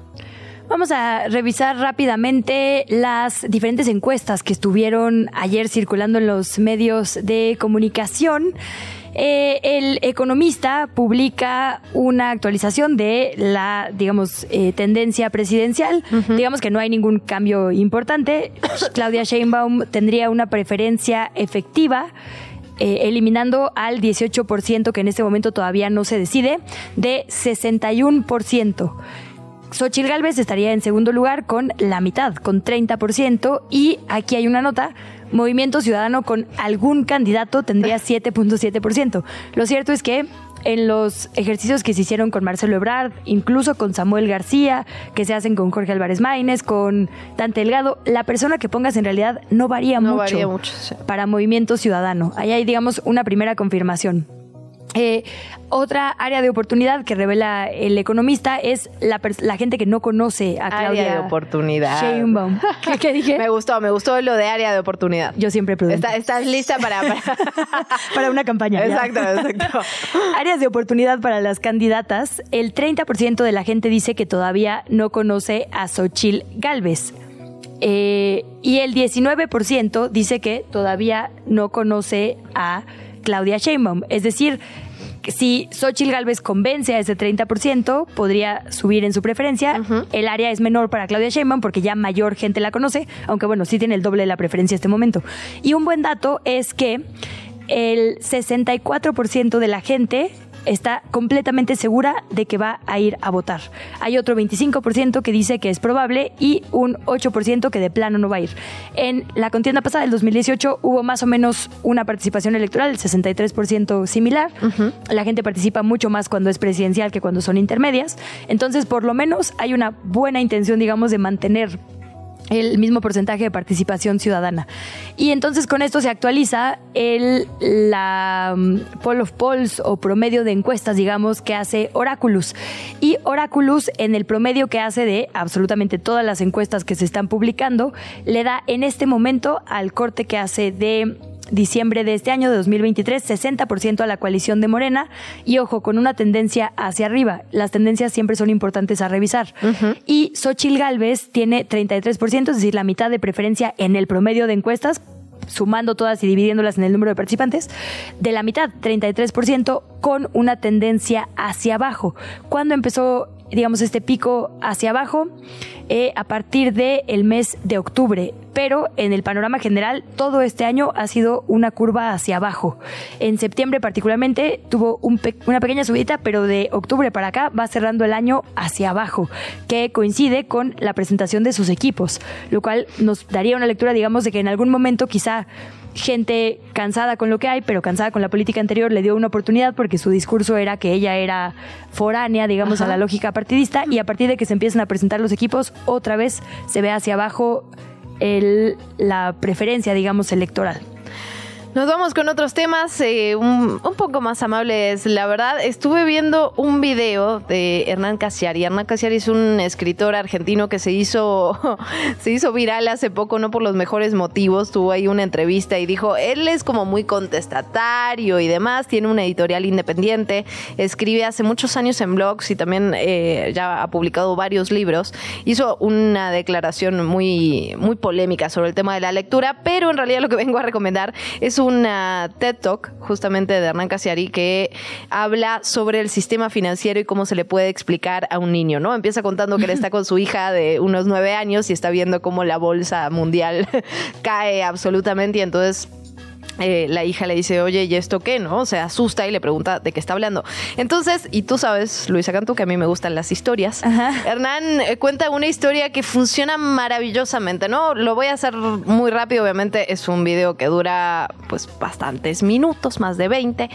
Vamos a revisar rápidamente las diferentes encuestas que estuvieron ayer circulando en los medios de comunicación. Eh, el economista publica una actualización de la, digamos, eh, tendencia presidencial. Digamos que no hay ningún cambio importante. <laughs> Claudia Sheinbaum tendría una preferencia efectiva. Eh, eliminando al 18% que en este momento todavía no se decide, de 61%. Xochitl Galvez estaría en segundo lugar con la mitad, con 30%, y aquí hay una nota, Movimiento Ciudadano con algún candidato tendría <laughs> 7.7%. Lo cierto es que en los ejercicios que se hicieron con Marcelo Ebrard, incluso con Samuel García, que se hacen con Jorge Álvarez Maínez, con Dante Delgado, la persona que pongas en realidad no varía no mucho, varía mucho para Movimiento Ciudadano. Ahí hay, digamos, una primera confirmación. Eh, otra área de oportunidad que revela el economista es la, la gente que no conoce a Claudia. Área de oportunidad. Sheinbaum. <laughs> ¿Qué, dije? me gustó, me gustó lo de área de oportunidad. Yo siempre Está, ¿Estás lista para, para... <laughs> una campaña? Exacto, exacto. <laughs> Áreas de oportunidad para las candidatas. El 30% de la gente dice que todavía no conoce a Xochil Galvez. Eh, y el 19% dice que todavía no conoce a Claudia Sheinbaum. Es decir, si Xochitl Galvez convence a ese 30%, podría subir en su preferencia. El área es menor para Claudia Sheinbaum porque ya mayor gente la conoce, aunque bueno, sí tiene el doble de la preferencia en este momento. Y un buen dato es que el 64% de la gente está completamente segura de que va a ir a votar. Hay otro 25% que dice que es probable y un 8% que de plano no va a ir. En la contienda pasada, del 2018, hubo más o menos una participación electoral, el 63% similar. La gente participa mucho más cuando es presidencial que cuando son intermedias. Entonces, por lo menos hay una buena intención, digamos, de mantener el mismo porcentaje de participación ciudadana. Y entonces con esto se actualiza el la um, poll of polls o promedio de encuestas, digamos, que hace Oraculus. Y Oraculus en el promedio que hace de absolutamente todas las encuestas que se están publicando, le da en este momento al corte que hace de diciembre de este año, de 2023, 60% a la coalición de Morena y ojo, con una tendencia hacia arriba. Las tendencias siempre son importantes a revisar. Y Xochil Gálvez tiene 33%, es decir, la mitad de preferencia en el promedio de encuestas, sumando todas y dividiéndolas en el número de participantes, de la mitad, 33%, con una tendencia hacia abajo. ¿Cuándo empezó, digamos, este pico hacia abajo? Eh, a partir del mes de octubre. Pero en el panorama general, todo este año ha sido una curva hacia abajo. En septiembre particularmente tuvo una pequeña subida, pero de octubre para acá va cerrando el año hacia abajo, que coincide con la presentación de sus equipos, lo cual nos daría una lectura, digamos, de que en algún momento quizá gente cansada con lo que hay, pero cansada con la política anterior, le dio una oportunidad porque su discurso era que ella era foránea, digamos, a la lógica partidista, y a partir de que se empiezan a presentar los equipos, otra vez se ve hacia abajo el, la preferencia, digamos, electoral. Nos vamos con otros temas eh, un, poco más amables, la verdad. Estuve viendo un video de Hernán Casiari. Hernán Casiari es un escritor argentino que se hizo, <laughs> se hizo viral hace poco, no por los mejores motivos. Tuvo ahí una entrevista y dijo, él es como muy contestatario y demás, tiene una editorial independiente, escribe hace muchos años en blogs y también eh, ya ha publicado varios libros. Hizo una declaración muy, muy polémica sobre el tema de la lectura, pero en realidad lo que vengo a recomendar es una TED Talk justamente de Hernán Casiari que habla sobre el sistema financiero y cómo se le puede explicar a un niño, ¿no? Empieza contando que él está con su <laughs> hija de unos nueve años y está viendo cómo la bolsa mundial <laughs> cae absolutamente y entonces eh, la hija le dice, oye, ¿y esto qué? ¿No? Se asusta y le pregunta de qué está hablando. Entonces, y tú sabes, Luisa Cantú, que a mí me gustan las historias. Hernán eh, cuenta una historia que funciona maravillosamente, ¿no? Lo voy a hacer muy rápido, obviamente es un video que dura pues bastantes minutos, más de 20,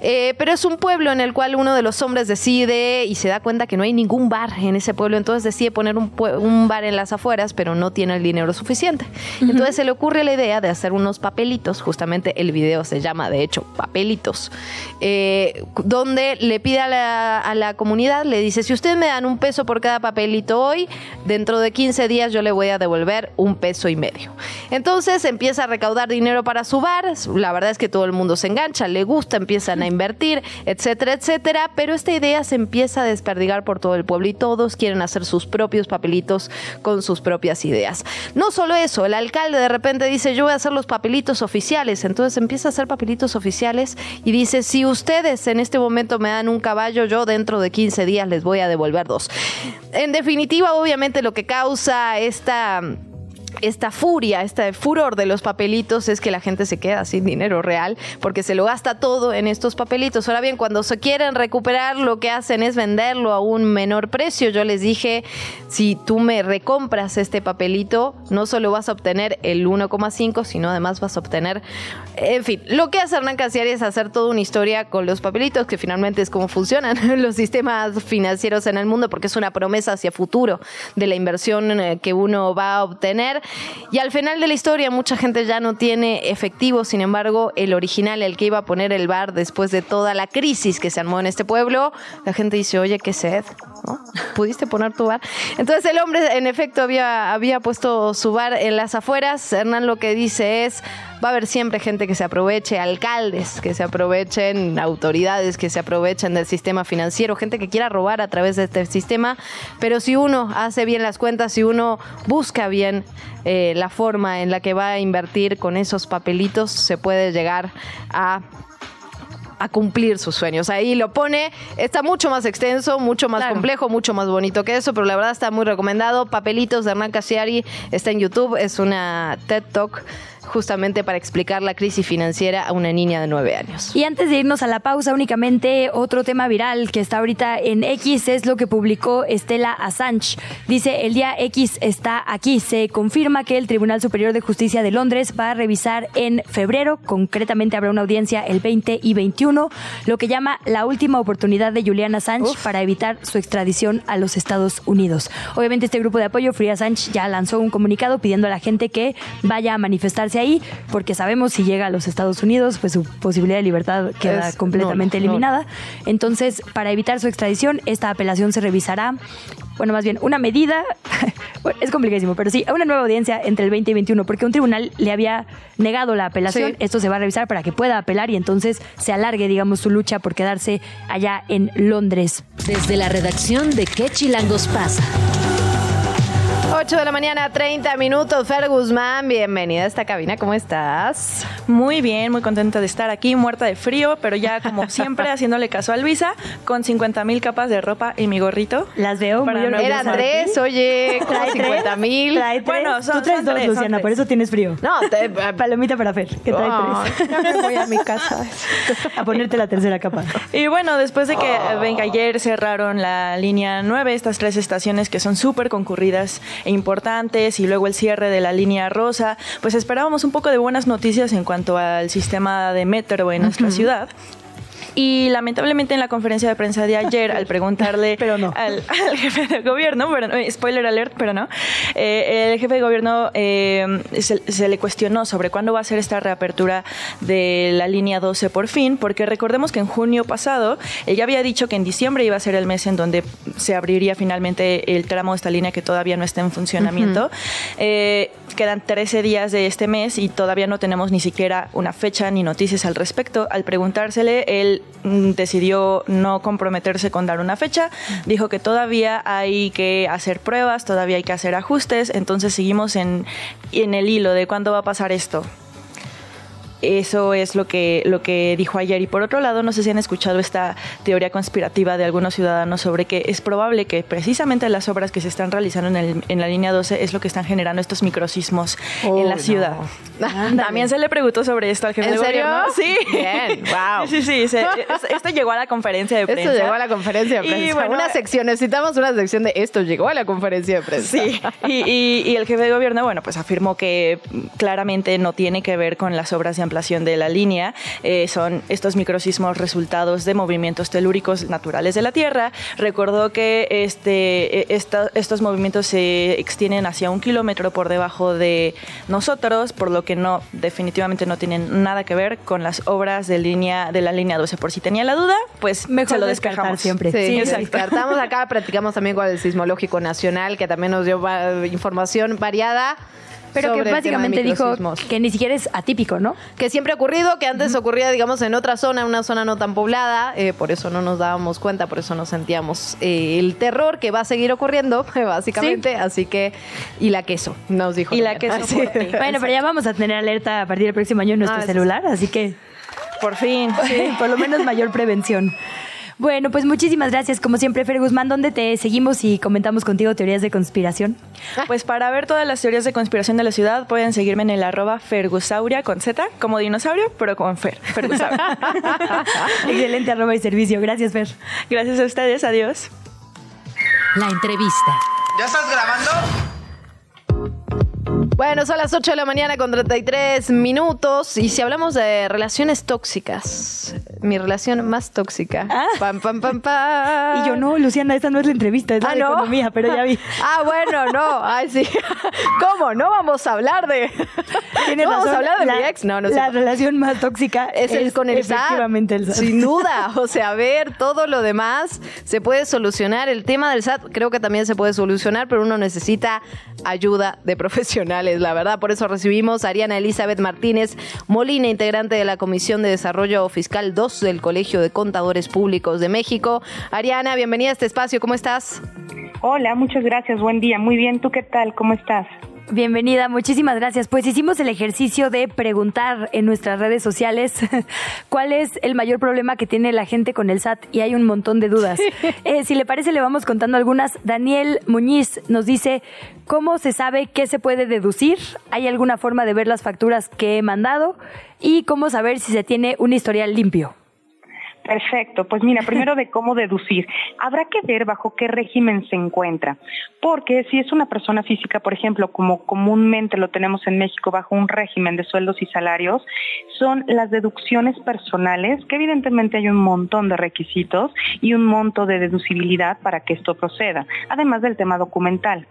eh, pero es un pueblo en el cual uno de los hombres decide y se da cuenta que no hay ningún bar en ese pueblo, entonces decide poner un, un bar en las afueras, pero no tiene el dinero suficiente. Entonces se le ocurre la idea de hacer unos papelitos justamente el video se llama, de hecho, Papelitos, eh, donde le pide a la, comunidad, le dice, si ustedes me dan un peso por cada papelito hoy, dentro de 15 días yo le voy a devolver un peso y medio. Entonces empieza a recaudar dinero para su bar, la verdad es que todo el mundo se engancha, le gusta, empiezan a invertir, etcétera, etcétera, pero esta idea se empieza a desperdigar por todo el pueblo y todos quieren hacer sus propios papelitos con sus propias ideas. No solo eso, el alcalde de repente dice, yo voy a hacer los papelitos oficiales, entonces empieza a hacer papelitos oficiales y dice, si ustedes en este momento me dan un caballo, yo dentro de 15 días les voy a devolver dos. En definitiva, obviamente lo que causa esta esta furia, este furor de los papelitos es que la gente se queda sin dinero real porque se lo gasta todo en estos papelitos. Ahora bien, cuando se quieren recuperar, lo que hacen es venderlo a un menor precio. Yo les dije, si tú me recompras este papelito, no solo vas a obtener el 1,5, sino además vas a obtener, en fin, lo que hace Hernán Casiari es hacer toda una historia con los papelitos, que finalmente es cómo funcionan <laughs> los sistemas financieros en el mundo, porque es una promesa hacia futuro de la inversión eh, que uno va a obtener y al final de la historia mucha gente ya no tiene efectivo, sin embargo, el original, el que iba a poner el bar después de toda la crisis que se armó en este pueblo, la gente dice, oye, qué sed, ¿no? <laughs> ¿Pudiste poner tu bar? Entonces el hombre en efecto había, había puesto su bar en las afueras. Hernán lo que dice es, va a haber siempre gente que se aproveche, alcaldes que se aprovechen, autoridades que se aprovechen del sistema financiero, gente que quiera robar a través de este sistema, pero si uno hace bien las cuentas, si uno busca bien eh, la forma en la que va a invertir con esos papelitos, se puede llegar a a cumplir sus sueños. Ahí lo pone, está mucho más extenso, mucho más complejo, mucho más bonito que eso, pero la verdad está muy recomendado. Papelitos de Hernán Casiari está en YouTube, es una TED Talk justamente para explicar la crisis financiera a una niña de nueve años. Y antes de irnos a la pausa, únicamente otro tema viral que está ahorita en X es lo que publicó Estela Assange. Dice, el día X está aquí. Se confirma que el Tribunal Superior de Justicia de Londres va a revisar en febrero, concretamente habrá una audiencia el 20 y 21, lo que llama la última oportunidad de Julian Assange para evitar su extradición a los Estados Unidos. Obviamente este grupo de apoyo, Free Assange, ya lanzó un comunicado pidiendo a la gente que vaya a manifestarse ahí, porque sabemos si llega a los Estados Unidos, pues su posibilidad de libertad queda Es completamente eliminada. Entonces, para evitar su extradición, esta apelación se revisará. Bueno, más bien, una medida, <laughs> bueno, es complicadísimo, pero sí, una nueva audiencia entre el 20 y 21, porque un tribunal le había negado la apelación. Sí. Esto se va a revisar para que pueda apelar y entonces se alargue, digamos, su lucha por quedarse allá en Londres. Desde la redacción de ¿Qué chilangos pasa? 8 de la mañana, 30 minutos. Fer Guzmán, bienvenida a esta cabina. ¿Cómo estás? Muy bien, muy contenta de estar aquí, muerta de frío, pero ya como <laughs> siempre haciéndole caso a Luisa, con 50 mil capas de ropa y mi gorrito. Las veo, Para no Era. Andrés, oye, como Trae tres, 50 mil. Trae tres. Bueno, son- Tú traes son dos, tres, Luciana, tres. por eso tienes frío. No, te- <laughs> Palomita para Fer, que trae Ay, tres. <laughs> me voy a mi casa. A ponerte la tercera capa. Y bueno, después de que, eh, venga, ayer cerraron la línea 9, estas tres estaciones que son súper concurridas importantes, y luego el cierre de la línea rosa, pues esperábamos un poco de buenas noticias en cuanto al sistema de metro en nuestra ciudad. Y lamentablemente en la conferencia de prensa de ayer, al <laughs> preguntarle al, <laughs> al jefe de gobierno, pero, eh, spoiler alert, pero no, eh, el jefe de gobierno eh, se, se le cuestionó sobre cuándo va a ser esta reapertura de la línea 12 por fin, porque recordemos que en junio pasado él ya había dicho que en diciembre iba a ser el mes en donde se abriría finalmente el tramo de esta línea que todavía no está en funcionamiento. Eh, quedan 13 días de este mes y todavía no tenemos ni siquiera una fecha ni noticias al respecto. Al preguntársele, él mm, decidió no comprometerse con dar una fecha. Dijo que todavía hay que hacer pruebas, todavía hay que hacer ajustes. Entonces seguimos en, en el hilo de cuándo va a pasar esto. Eso es lo que, lo que dijo ayer. Y por otro lado, no sé si han escuchado esta teoría conspirativa de algunos ciudadanos sobre que es probable que precisamente las obras que se están realizando en, el- en la línea 12 es lo que están generando estos microsismos en la no. ciudad. También se le preguntó sobre esto al jefe ¿En de serio? gobierno. Sí. Bien, <laughs> wow. Sí, sí, sí. se- es- esto llegó a la conferencia de prensa. Esto llegó a la conferencia de Y prensa. bueno, una sección, necesitamos una sección de esto llegó a la conferencia de prensa. Sí, y, y- y el jefe de gobierno, bueno, pues afirmó que claramente no tiene que ver con las obras de ampliación de la línea, eh, son estos microsismos resultados de movimientos telúricos naturales de la Tierra. Recordó que este, eh, esta- estos movimientos se extienden hacia un kilómetro por debajo de nosotros, por lo que no, definitivamente no tienen nada que ver con las obras de línea de la línea 12. Por si tenía la duda, pues Mejor se lo descartar despejamos siempre. Sí, Sí, exacto. exacto. Descartamos acá, practicamos también con el Sismológico Nacional, que también nos dio información variada. Pero que básicamente dijo que ni siquiera es atípico, ¿no? Que siempre ha ocurrido, que antes ocurría, digamos, en otra zona, una zona no tan poblada, eh, por eso no nos dábamos cuenta, por eso no sentíamos eh, el terror que va a seguir ocurriendo, <laughs> básicamente. Así que, y la queso, nos dijo. Y la queso. <laughs> Bueno, pero ya vamos a tener alerta a partir del próximo año en nuestro Ah, celular, así que Por fin. sí, <laughs> por lo menos mayor prevención. Bueno, pues muchísimas gracias. Como siempre, Fer Guzmán, ¿dónde te seguimos y comentamos contigo teorías de conspiración? Pues para ver todas las teorías de conspiración de la ciudad pueden seguirme en el arroba fergusauria con Z, como dinosaurio, pero con Fer. Fergusauria. <laughs> Excelente arroba y servicio. Gracias, Fer. Gracias a ustedes, adiós. La entrevista. ¿Ya estás grabando? Bueno, son las 8 de la mañana con 33 minutos. Y si hablamos de relaciones tóxicas, mi relación más tóxica. Pam, pam, pam, pam. Y yo, no, Luciana, esta no es la entrevista, es la Ah, de ¿no? economía, pero ya vi. Ah, bueno, no. Ay, sí. <laughs> ¿Cómo? No vamos a hablar de. <laughs> Tienes no vamos a hablar de la, mi ex. No, no La sé. relación más tóxica Es el con el SAT. efectivamente el SAT. Sin <laughs> duda. O sea, a ver, todo lo demás se puede solucionar. El tema del SAT creo que también se puede solucionar, pero uno necesita ayuda de profesionales, la verdad. Por eso recibimos a Ariana Elizabeth Martínez Molina, integrante de la Comisión de Desarrollo Fiscal 2 del Colegio de Contadores Públicos de México. Ariana, bienvenida a este espacio. ¿Cómo estás? Hola, muchas gracias. Buen día. Muy bien. ¿Tú qué tal? ¿Cómo estás? Bienvenida, muchísimas gracias. Pues hicimos el ejercicio de preguntar en nuestras redes sociales <laughs> cuál es el mayor problema que tiene la gente con el SAT y hay un montón de dudas. <laughs> Eh, si le parece, le vamos contando algunas. Daniel Muñiz nos dice, ¿cómo se sabe qué se puede deducir? ¿Hay alguna forma de ver las facturas que he mandado? ¿Y cómo saber si se tiene un historial limpio? Perfecto, pues mira, primero de cómo deducir. Habrá que ver bajo qué régimen se encuentra, porque si es una persona física, por ejemplo, como comúnmente lo tenemos en México bajo un régimen de sueldos y salarios, son las deducciones personales, que evidentemente hay un montón de requisitos y un monto de deducibilidad para que esto proceda, además del tema documental.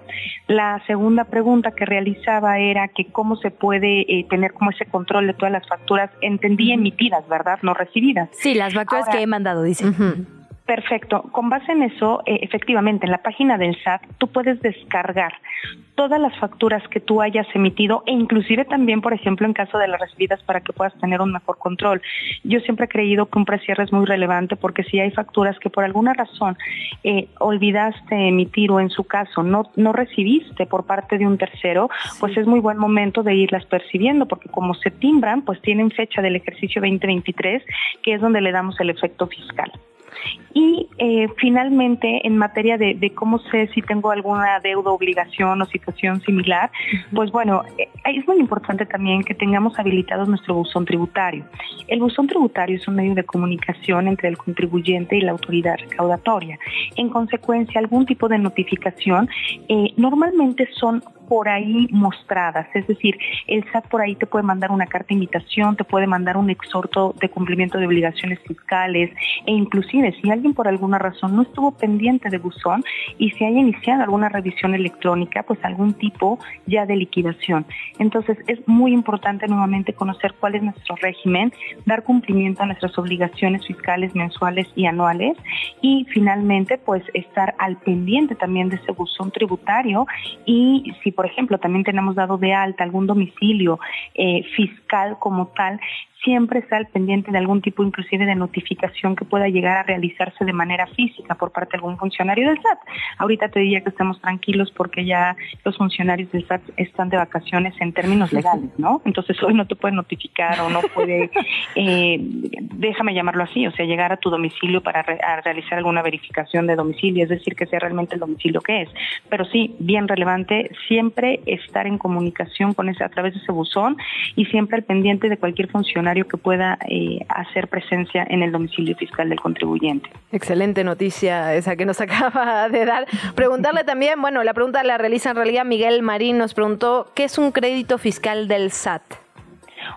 La segunda pregunta que realizaba era que cómo se puede eh, tener como ese control de todas las facturas, entendí emitidas, ¿verdad? No recibidas. Sí, las facturas que he mandado, dice. Perfecto. Con base en eso, eh, efectivamente, en la página del SAT, tú puedes descargar todas las facturas que tú hayas emitido e inclusive también, por ejemplo, en caso de las recibidas para que puedas tener un mejor control. Yo siempre he creído que un precierre es muy relevante porque si hay facturas que por alguna razón eh, olvidaste emitir o en su caso no, no recibiste por parte de un tercero, pues es muy buen momento de irlas percibiendo porque como se timbran, pues tienen fecha del ejercicio 2023, que es donde le damos el efecto fiscal. Y eh, finalmente, en materia de, cómo sé si tengo alguna deuda, obligación o situación similar, pues bueno, eh, es muy importante también que tengamos habilitados nuestro buzón tributario. El buzón tributario es un medio de comunicación entre el contribuyente y la autoridad recaudatoria. En consecuencia, algún tipo de notificación eh, normalmente son por ahí mostradas, es decir, el SAT por ahí te puede mandar una carta de invitación, te puede mandar un exhorto de cumplimiento de obligaciones fiscales e inclusive si alguien por alguna razón no estuvo pendiente de buzón y se haya iniciado alguna revisión electrónica, pues algún tipo ya de liquidación. Entonces es muy importante nuevamente conocer cuál es nuestro régimen, dar cumplimiento a nuestras obligaciones fiscales mensuales y anuales y finalmente pues estar al pendiente también de ese buzón tributario y si por ejemplo, también tenemos dado de alta algún domicilio eh, fiscal como tal, siempre está al pendiente de algún tipo inclusive de notificación que pueda llegar a realizarse de manera física por parte de algún funcionario del SAT. Ahorita te diría que estamos tranquilos porque ya los funcionarios del SAT están de vacaciones en términos legales, ¿no? Entonces hoy no te puede notificar o no puede, <laughs> eh, déjame llamarlo así, o sea, llegar a tu domicilio para realizar alguna verificación de domicilio, es decir, que sea realmente el domicilio que es. Pero sí, bien relevante, siempre estar en comunicación con ese, a través de ese buzón y siempre al pendiente de cualquier funcionario que pueda eh, hacer presencia en el domicilio fiscal del contribuyente. Excelente noticia esa que nos <laughs> acaba de dar. Preguntarle también, bueno, la pregunta la realiza en realidad Miguel Marín, nos preguntó, ¿qué es un crédito fiscal del SAT?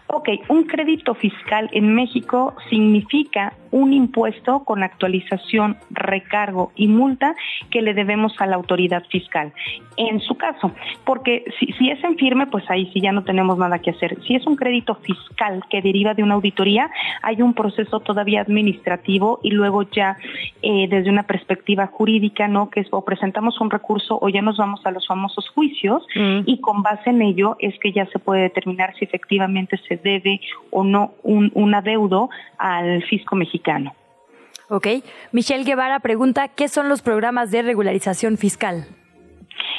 Ok, un crédito fiscal en México significa un impuesto con actualización, recargo y multa que le debemos a la autoridad fiscal. En su caso, porque si, es en firme, pues ahí sí ya no tenemos nada que hacer. Si es un crédito fiscal que deriva de una auditoría, hay un proceso todavía administrativo y luego ya eh, desde una perspectiva jurídica, ¿no? Que es o presentamos un recurso o ya nos vamos a los famosos juicios mm. y con base en ello es que ya se puede determinar si efectivamente se debe o no un, un adeudo al fisco mexicano. Ok. Michelle Guevara pregunta, ¿qué son los programas de regularización fiscal?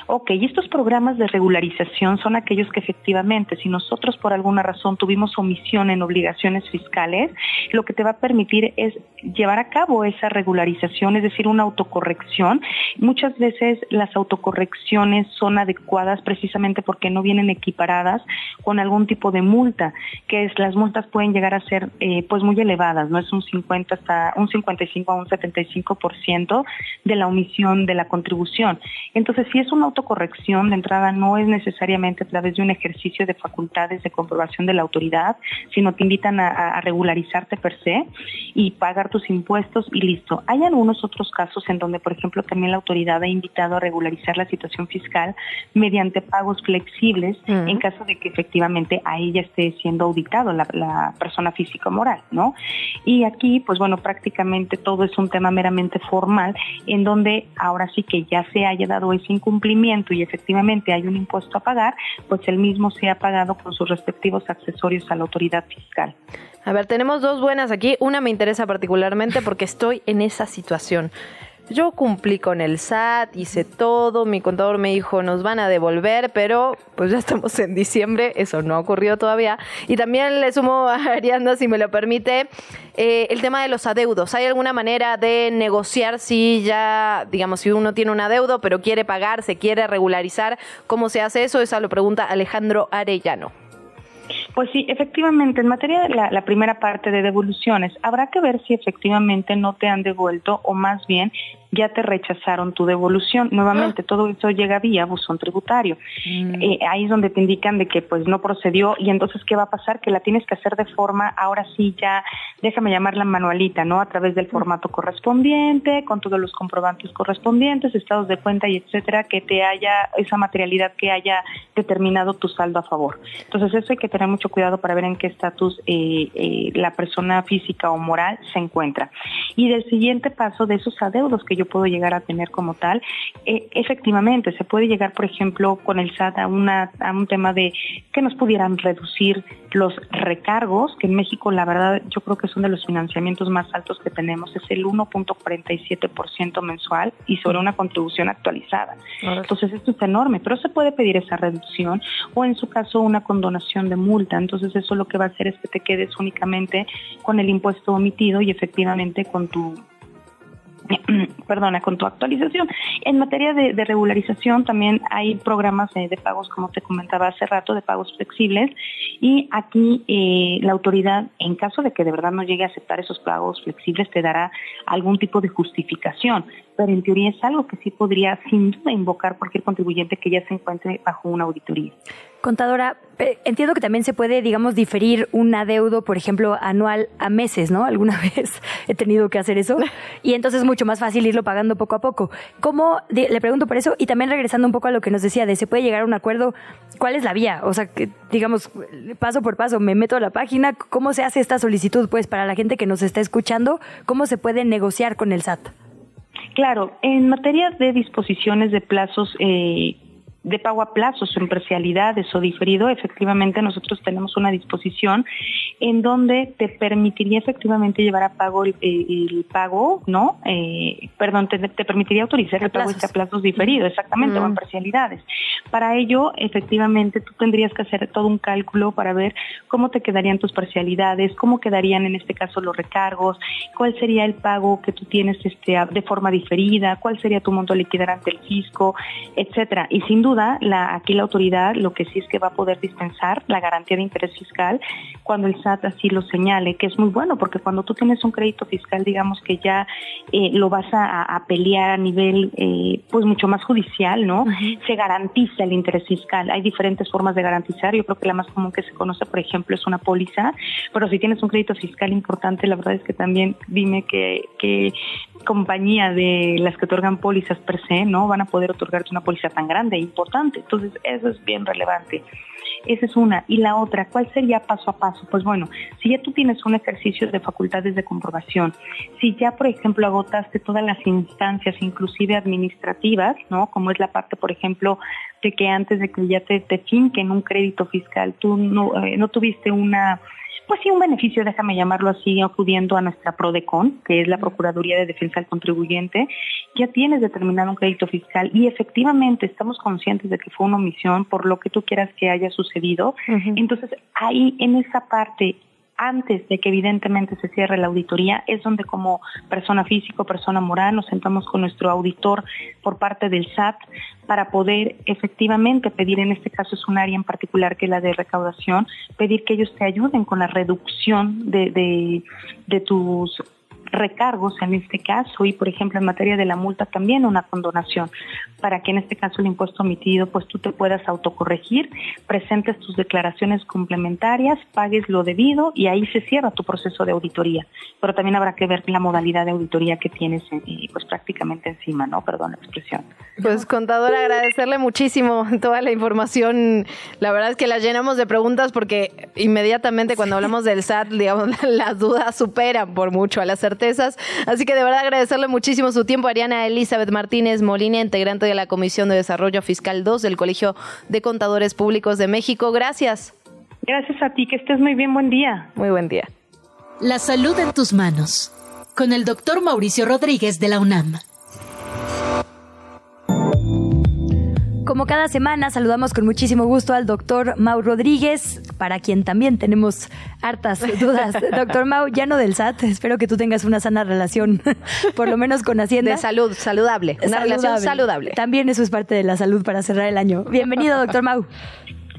Ok, y estos programas de regularización son aquellos que efectivamente, si nosotros por alguna razón tuvimos omisión en obligaciones fiscales, lo que te va a permitir es llevar a cabo esa regularización, es decir, una autocorrección. Muchas veces las autocorrecciones son adecuadas precisamente porque no vienen equiparadas con algún tipo de multa, que es las multas pueden llegar a ser eh, pues muy elevadas, no es un 50 hasta un 55 a un 75% de la omisión de la contribución. Entonces, si es una autocorrección de entrada no es necesariamente a través de un ejercicio de facultades de comprobación de la autoridad, sino te invitan a, regularizarte per se y pagar tus impuestos y listo. Hay algunos otros casos en donde, por ejemplo, también la autoridad ha invitado a regularizar la situación fiscal mediante pagos flexibles en caso de que efectivamente a ella esté siendo auditado la, la persona física o moral, ¿no? Y aquí, pues bueno, prácticamente todo es un tema meramente formal en donde ahora sí que ya se haya dado ese incumplimiento y efectivamente hay un impuesto a pagar, pues el mismo sea pagado con sus respectivos accesorios a la autoridad fiscal. A ver, tenemos dos buenas aquí. Una me interesa particularmente porque estoy en esa situación. Yo cumplí con el SAT, hice todo, mi contador me dijo, nos van a devolver, pero pues ya estamos en diciembre, eso no ocurrió todavía. Y también le sumo a Arianda, si me lo permite, eh, el tema de los adeudos. ¿Hay alguna manera de negociar si ya, digamos, si uno tiene un adeudo, pero quiere pagar, se quiere regularizar? ¿Cómo se hace eso? Esa lo pregunta Alejandro Arellano. Pues sí, efectivamente, en materia de la, primera parte de devoluciones, habrá que ver si efectivamente no te han devuelto o más bien ya te rechazaron tu devolución. Nuevamente, todo eso llega vía buzón tributario. Mm. Eh, ahí es donde te indican de que pues no procedió y entonces, ¿qué va a pasar? Que la tienes que hacer de forma, ahora sí ya, déjame llamarla manualita, ¿no? A través del mm. formato correspondiente, con todos los comprobantes correspondientes, estados de cuenta y etcétera, que te haya esa materialidad que haya determinado tu saldo a favor. Entonces, eso hay que tener mucho cuidado para ver en qué estatus eh, eh, la persona física o moral se encuentra. Y del siguiente paso de esos adeudos que yo puedo llegar a tener como tal. Eh, efectivamente, se puede llegar, por ejemplo, con el SAT a, una, a un tema de que nos pudieran reducir los recargos, que en México la verdad yo creo que son de los financiamientos más altos que tenemos, es el 1.47% mensual y sobre una contribución actualizada. Entonces esto es enorme, pero se puede pedir esa reducción o en su caso una condonación de multa. Entonces eso lo que va a hacer es que te quedes únicamente con el impuesto omitido y efectivamente con tu <clears throat> perdona, con tu actualización. En materia de, regularización también hay programas de, pagos, como te comentaba hace rato, de pagos flexibles y aquí eh, la autoridad, en caso de que de verdad no llegue a aceptar esos pagos flexibles, te dará algún tipo de justificación, pero en teoría es algo que sí podría sin duda invocar cualquier contribuyente que ya se encuentre bajo una auditoría. Contadora, entiendo que también se puede, digamos, diferir un adeudo, por ejemplo, anual a meses, ¿no? Alguna <laughs> vez he tenido que hacer eso <laughs> y entonces es mucho más fácil irlo pagando poco a poco. ¿Cómo, le pregunto por eso y también regresando un poco a lo que nos decía de se puede llegar a un acuerdo, ¿cuál es la vía? O sea, que digamos, paso por paso, me meto a la página, ¿cómo se hace esta solicitud? Pues para la gente que nos está escuchando, ¿cómo se puede negociar con el SAT? Claro, en materia de disposiciones de plazos eh, de pago a plazos en parcialidades o diferido, efectivamente nosotros tenemos una disposición en donde te permitiría efectivamente llevar a pago el, pago, ¿no? Eh, perdón, te, permitiría autorizar el pago a plazos diferidos, exactamente, o en parcialidades. Para ello, efectivamente, tú tendrías que hacer todo un cálculo para ver cómo te quedarían tus parcialidades, cómo quedarían en este caso los recargos, cuál sería el pago que tú tienes este, de forma diferida, cuál sería tu monto a liquidar ante el fisco, etcétera. Y sin duda la, aquí la autoridad lo que sí es que va a poder dispensar la garantía de interés fiscal cuando el SAT así lo señale, que es muy bueno, porque cuando tú tienes un crédito fiscal, digamos que ya eh, lo vas a, pelear a nivel eh, pues mucho más judicial, ¿no? Se garantiza el interés fiscal. Hay diferentes formas de garantizar. Yo creo que la más común que se conoce, por ejemplo, es una póliza, pero si tienes un crédito fiscal importante, la verdad es que también dime que, que compañía de las que otorgan pólizas per se, ¿no? Van a poder otorgarte una póliza tan grande e importante. Entonces, eso es bien relevante. Esa es una. Y la otra, ¿cuál sería paso a paso? Pues bueno, si ya tú tienes un ejercicio de facultades de comprobación, si ya, por ejemplo, agotaste todas las instancias, inclusive administrativas, ¿no? Como es la parte, por ejemplo, de que antes de que ya te, te finquen un crédito fiscal, tú no, eh, no tuviste una pues sí, un beneficio, déjame llamarlo así, acudiendo a nuestra PRODECON, que es la Procuraduría de Defensa del Contribuyente, ya tienes determinado un crédito fiscal y efectivamente estamos conscientes de que fue una omisión por lo que tú quieras que haya sucedido. Entonces, ahí en esa parte antes de que evidentemente se cierre la auditoría, es donde como persona física o persona moral nos sentamos con nuestro auditor por parte del SAT para poder efectivamente pedir, en este caso es un área en particular que es la de recaudación, pedir que ellos te ayuden con la reducción de, de, de tus recargos en este caso y por ejemplo en materia de la multa también una condonación para que en este caso el impuesto omitido pues tú te puedas autocorregir, presentes tus declaraciones complementarias, pagues lo debido y ahí se cierra tu proceso de auditoría. Pero también habrá que ver la modalidad de auditoría que tienes eh, pues prácticamente encima, ¿no? Perdón la expresión. Pues contadora, agradecerle muchísimo toda la información. La verdad es que la llenamos de preguntas porque inmediatamente cuando hablamos del SAT, digamos, <laughs> las dudas superan por mucho a la certeza Así que de verdad agradecerle muchísimo su tiempo, Ariana Elizabeth Martínez Molina, integrante de la Comisión de Desarrollo Fiscal 2 del Colegio de Contadores Públicos de México. Gracias. Gracias a ti, que estés muy bien, buen día. Muy buen día. La salud en tus manos, con el doctor Mauricio Rodríguez de la UNAM. Como cada semana, saludamos con muchísimo gusto al doctor Mau Rodríguez, para quien también tenemos hartas dudas. <laughs> doctor Mau, ya no del SAT, espero que tú tengas una sana relación, <laughs> por lo menos con Hacienda. De salud, saludable, una relación saludable. También eso es parte de la salud para cerrar el año. Bienvenido, doctor Mau.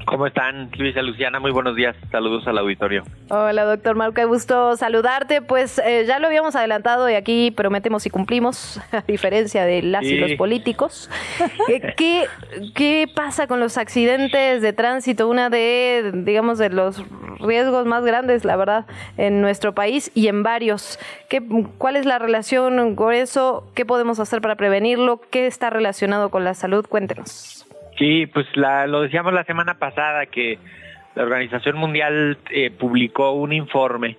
¿Cómo están, Luisa Luciana? Muy buenos días. Saludos al auditorio. Hola, doctor Mau, qué gusto saludarte. Pues eh, ya lo habíamos adelantado y aquí prometemos y cumplimos, <laughs> a diferencia de las y los políticos. Eh, ¿Qué, ¿Qué pasa con los accidentes de tránsito? Una de, digamos, de los riesgos más grandes, la verdad, en nuestro país y en varios. ¿Qué, ¿Cuál es la relación con eso? ¿Qué podemos hacer para prevenirlo? ¿Qué está relacionado con la salud? Cuéntenos. Sí, pues la, lo decíamos la semana pasada que la Organización Mundial eh, publicó un informe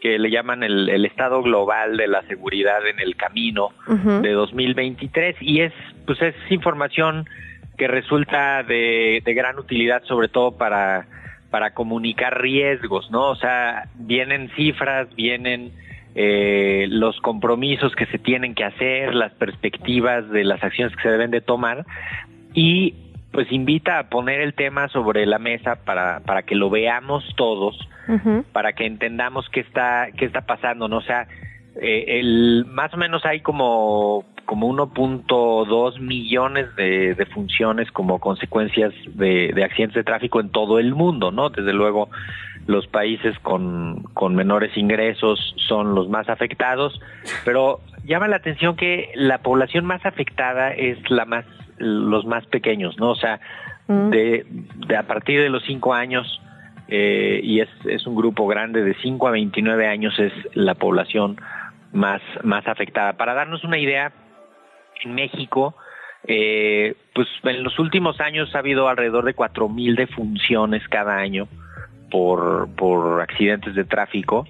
que le llaman el, Estado Global de la Seguridad en el Camino de 2023 y es pues es información que resulta de, gran utilidad sobre todo para para comunicar riesgos, ¿no? O sea, vienen cifras, vienen eh, los compromisos que se tienen que hacer, las perspectivas de las acciones que se deben de tomar y pues invita a poner el tema sobre la mesa para, para que lo veamos todos, para que entendamos qué está, qué está pasando, ¿no? O sea, eh, el, más o menos hay como, como 1.2 millones de, de, funciones como consecuencias de, de, accidentes de tráfico en todo el mundo, ¿no? Desde luego, los países con, con menores ingresos son los más afectados, pero llama la atención que la población más afectada es la más los más pequeños, ¿no? O sea, mm. de, de, a partir de los 5 años, eh, y es, es un grupo grande, de 5 a 29 años es la población más, más afectada. Para darnos una idea, en México, eh, pues en los últimos años ha habido alrededor de 4.000 defunciones cada año por, por accidentes de tráfico,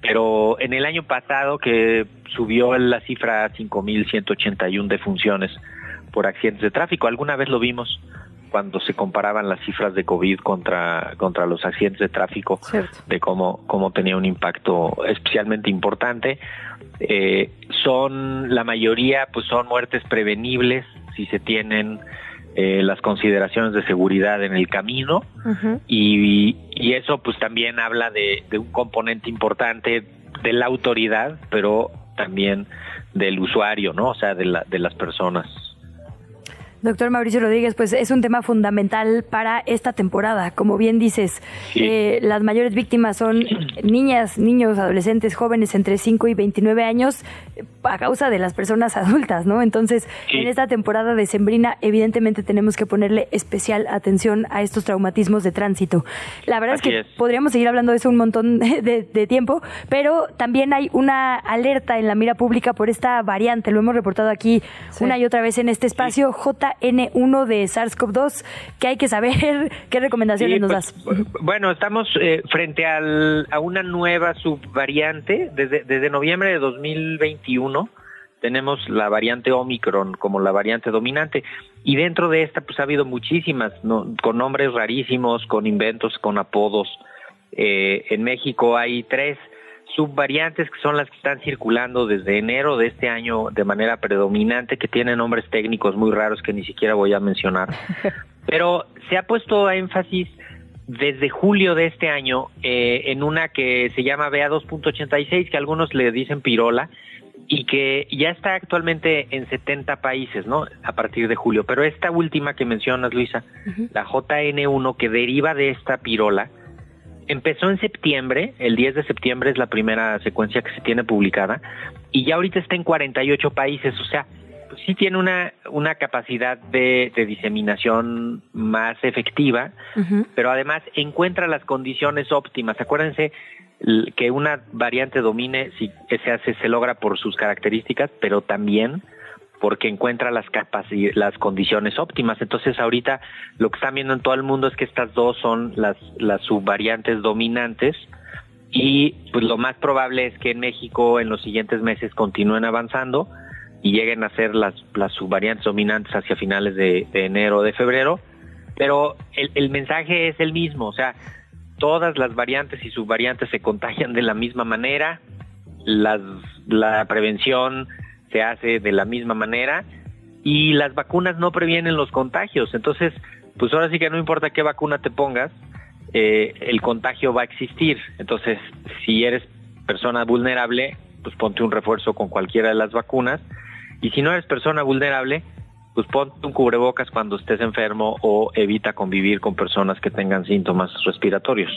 pero en el año pasado que subió la cifra a 5.181 defunciones, por accidentes de tráfico. Alguna vez lo vimos cuando se comparaban las cifras de COVID contra, contra los accidentes de tráfico, de cómo, cómo tenía un impacto especialmente importante. Eh, son, la mayoría, pues son muertes prevenibles si se tienen eh, las consideraciones de seguridad en el camino y, y, eso pues también habla de, de un componente importante de la autoridad, pero también del usuario, ¿no? O sea, de, la, de las personas. Doctor Mauricio Rodríguez, pues es un tema fundamental para esta temporada. Como bien dices, eh, las mayores víctimas son niñas, niños, adolescentes, jóvenes entre 5 y 29 años a causa de las personas adultas, ¿no? Entonces, en esta temporada de Sembrina, evidentemente tenemos que ponerle especial atención a estos traumatismos de tránsito. La verdad es que podríamos seguir hablando de eso un montón <laughs> de, tiempo, pero también hay una alerta en la mira pública por esta variante. Lo hemos reportado aquí una y otra vez en este espacio, JN1 de SARS-CoV-2. ¿Qué hay que saber? <laughs> ¿Qué recomendaciones nos pues, das? Bueno, estamos eh, frente al, a una nueva subvariante desde, desde noviembre de 2021 tenemos la variante Omicron como la variante dominante y dentro de esta pues ha habido muchísimas, con nombres rarísimos, con inventos, con apodos. Eh, en México hay tres subvariantes que son las que están circulando desde enero de este año de manera predominante, que tienen nombres técnicos muy raros que ni siquiera voy a mencionar. <laughs> Pero se ha puesto énfasis desde julio de este año eh, en una que se llama BA2.86, que algunos le dicen pirola, y que ya está actualmente en 70 países, ¿no? A partir de julio. Pero esta última que mencionas, Luisa, la JN1, que deriva de esta pirola, empezó en septiembre, el 10 de septiembre es la primera secuencia que se tiene publicada, y ya ahorita está en 48 países, o sea, pues sí tiene una, una capacidad de, diseminación más efectiva, pero además encuentra las condiciones óptimas. Acuérdense que una variante domine si se hace se logra por sus características, pero también porque encuentra las las condiciones óptimas. Entonces ahorita lo que están viendo en todo el mundo es que estas dos son las las subvariantes dominantes y pues lo más probable es que en México en los siguientes meses continúen avanzando y lleguen a ser las las subvariantes dominantes hacia finales de, enero o de febrero. Pero el, el mensaje es el mismo, o sea, todas las variantes y subvariantes se contagian de la misma manera, la prevención se hace de la misma manera y las vacunas no previenen los contagios. Entonces, pues ahora sí que no importa qué vacuna te pongas, eh, el contagio va a existir. Entonces, si eres persona vulnerable, pues ponte un refuerzo con cualquiera de las vacunas. Y si no eres persona vulnerable, pues ponte un cubrebocas cuando estés enfermo o evita convivir con personas que tengan síntomas respiratorios.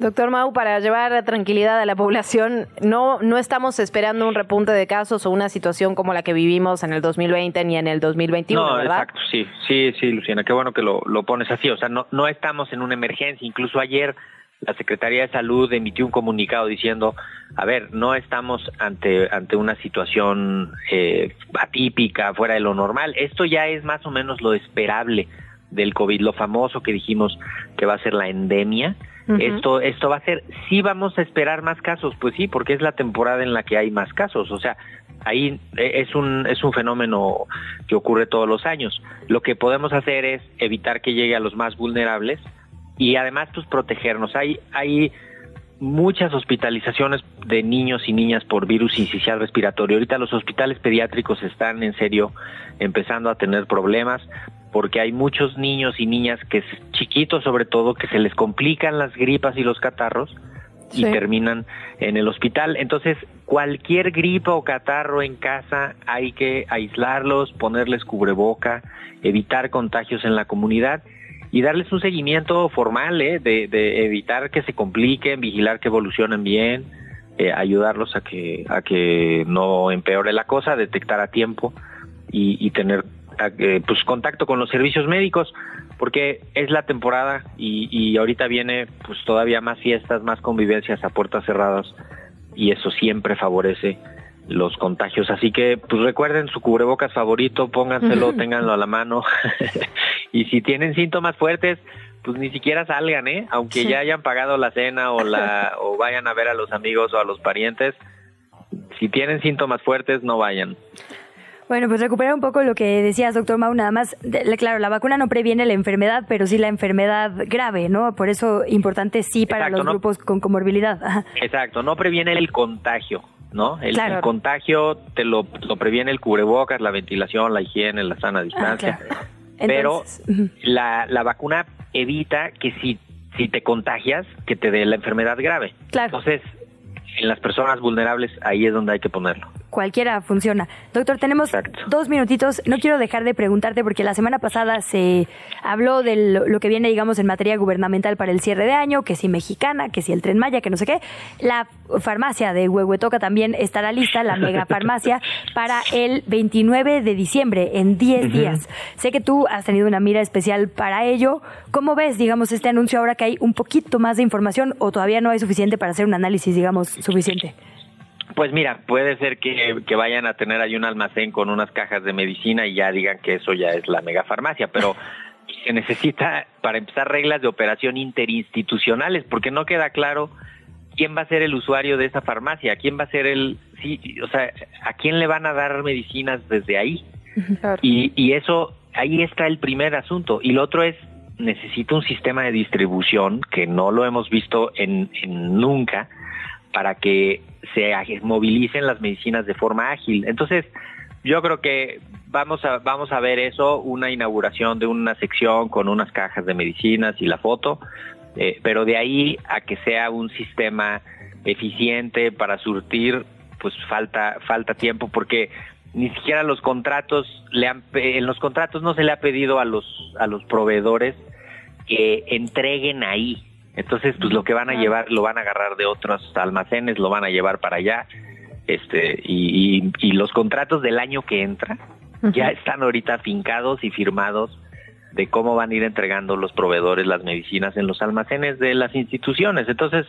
Doctor Mau, para llevar tranquilidad a la población, no, no estamos esperando un repunte de casos o una situación como la que vivimos en el 2020 ni en el 2021, no, ¿verdad? Exacto, sí, sí, sí, Luciana, qué bueno que lo, lo pones así. O sea, no, no estamos en una emergencia. Incluso ayer la Secretaría de Salud emitió un comunicado diciendo, a ver, no estamos ante, ante una situación eh, atípica, fuera de lo normal. Esto ya es más o menos lo esperable del COVID, lo famoso que dijimos que va a ser la endemia. Esto, esto va a ser, sí vamos a esperar más casos, pues sí, porque es la temporada en la que hay más casos. O sea, ahí eh, es un, es un fenómeno que ocurre todos los años. Lo que podemos hacer es evitar que llegue a los más vulnerables, y además pues protegernos. Hay, hay muchas hospitalizaciones de niños y niñas por virus incisional respiratorio. Ahorita los hospitales pediátricos están en serio empezando a tener problemas porque hay muchos niños y niñas que chiquitos sobre todo que se les complican las gripas y los catarros y terminan en el hospital. Entonces, cualquier gripa o catarro en casa hay que aislarlos, ponerles cubreboca, evitar contagios en la comunidad y darles un seguimiento formal, ¿eh? de, evitar que se compliquen, vigilar que evolucionen bien, eh, ayudarlos a que, a que no empeore la cosa, detectar a tiempo y, tener eh, pues contacto con los servicios médicos, porque es la temporada y, y ahorita viene pues todavía más fiestas, más convivencias a puertas cerradas y eso siempre favorece los contagios. Así que, pues recuerden su cubrebocas favorito, pónganselo, ténganlo a la mano. <laughs> y si tienen síntomas fuertes, pues ni siquiera salgan, ¿eh? Aunque ya hayan pagado la cena o la <laughs> o vayan a ver a los amigos o a los parientes, si tienen síntomas fuertes, no vayan. Bueno, pues recuperar un poco lo que decías, doctor Mau, nada más, claro, la vacuna no previene la enfermedad, pero sí la enfermedad grave, ¿no? Por eso importante sí para los grupos con comorbilidad. Exacto, no previene el contagio. ¿No? El, contagio te lo, previene el cubrebocas, la ventilación, la higiene, la sana distancia. Ah, Pero la, la vacuna evita que si, si te contagias, que te dé la enfermedad grave. Entonces, en las personas vulnerables, ahí es donde hay que ponerlo cualquiera funciona. Doctor, tenemos dos minutitos. No quiero dejar de preguntarte porque la semana pasada se habló de lo, que viene, digamos, en materia gubernamental para el cierre de año, que si mexicana, que si el tren Maya, que no sé qué. La farmacia de Huehuetoca también estará lista, la mega farmacia, <laughs> para el 29 de diciembre, en 10 días. Sé que tú has tenido una mira especial para ello. ¿Cómo ves, digamos, este anuncio ahora que hay un poquito más de información o todavía no hay suficiente para hacer un análisis, digamos, suficiente? Pues mira, puede ser que, vayan a tener ahí un almacén con unas cajas de medicina y ya digan que eso ya es la megafarmacia, pero <laughs> se necesita, para empezar, reglas de operación interinstitucionales, porque no queda claro quién va a ser el usuario de esa farmacia, quién va a ser el, sí, o sea, a quién le van a dar medicinas desde ahí. Y, y eso, ahí está el primer asunto. Y lo otro es, necesita un sistema de distribución que no lo hemos visto en, en nunca para que se movilicen las medicinas de forma ágil. Entonces, yo creo que vamos a vamos a ver eso, una inauguración de una sección con unas cajas de medicinas y la foto, eh, pero de ahí a que sea un sistema eficiente para surtir, pues falta falta tiempo porque ni siquiera los contratos le han en los contratos no se le ha pedido a los a los proveedores que entreguen ahí entonces, pues lo que van a llevar lo van a agarrar de otros almacenes, lo van a llevar para allá. Este, y, y, los contratos del año que entra ya están ahorita fincados y firmados de cómo van a ir entregando los proveedores las medicinas en los almacenes de las instituciones. Entonces,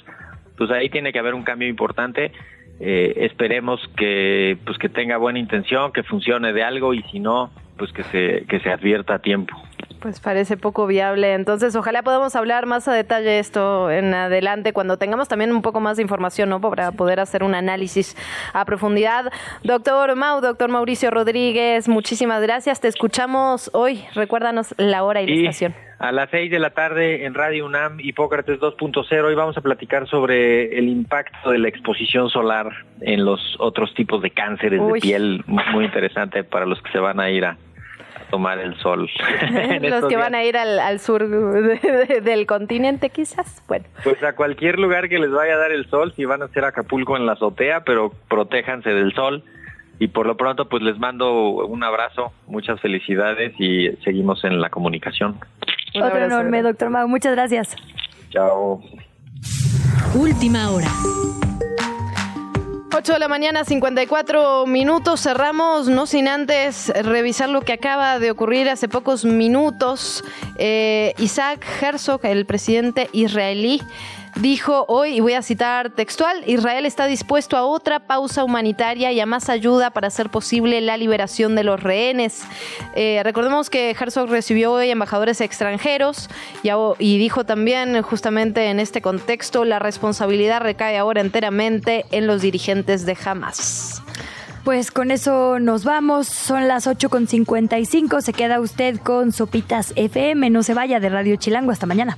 pues ahí tiene que haber un cambio importante. Eh, esperemos que pues que tenga buena intención, que funcione de algo y si no, pues que se que se advierta a tiempo. Pues parece poco viable. Entonces, ojalá podamos hablar más a detalle esto en adelante cuando tengamos también un poco más de información, ¿no? Para poder hacer un análisis a profundidad. Doctor Mau, doctor Mauricio Rodríguez, muchísimas gracias. Te escuchamos hoy. Recuérdanos la hora y, la estación. A las seis de la tarde en Radio UNAM, Hipócrates 2.0, hoy vamos a platicar sobre el impacto de la exposición solar en los otros tipos de cánceres de piel. Muy interesante para los que se van a ir a tomar el sol. <laughs> Los que van a ir al, sur del continente, quizás. Bueno. Pues a cualquier lugar que les vaya a dar el sol, si van a hacer Acapulco en la azotea, pero protéjanse del sol. Y por lo pronto, pues les mando un abrazo, muchas felicidades y seguimos en la comunicación. Otro enorme, doctor Mau. Muchas gracias. Chao. Última hora. 8 de la mañana, 54 minutos. Cerramos, no sin antes revisar lo que acaba de ocurrir hace pocos minutos. Eh, Isaac Herzog, el presidente israelí, dijo hoy, y voy a citar textual, Israel está dispuesto a otra pausa humanitaria y a más ayuda para hacer posible la liberación de los rehenes. Eh, recordemos que Herzog recibió hoy embajadores extranjeros y, y dijo también justamente en este contexto, la responsabilidad recae ahora enteramente en los dirigentes de Hamas. Pues con eso nos vamos. Son las 8.55. Se queda usted con Sopitas FM. No se vaya de Radio Chilango. Hasta mañana.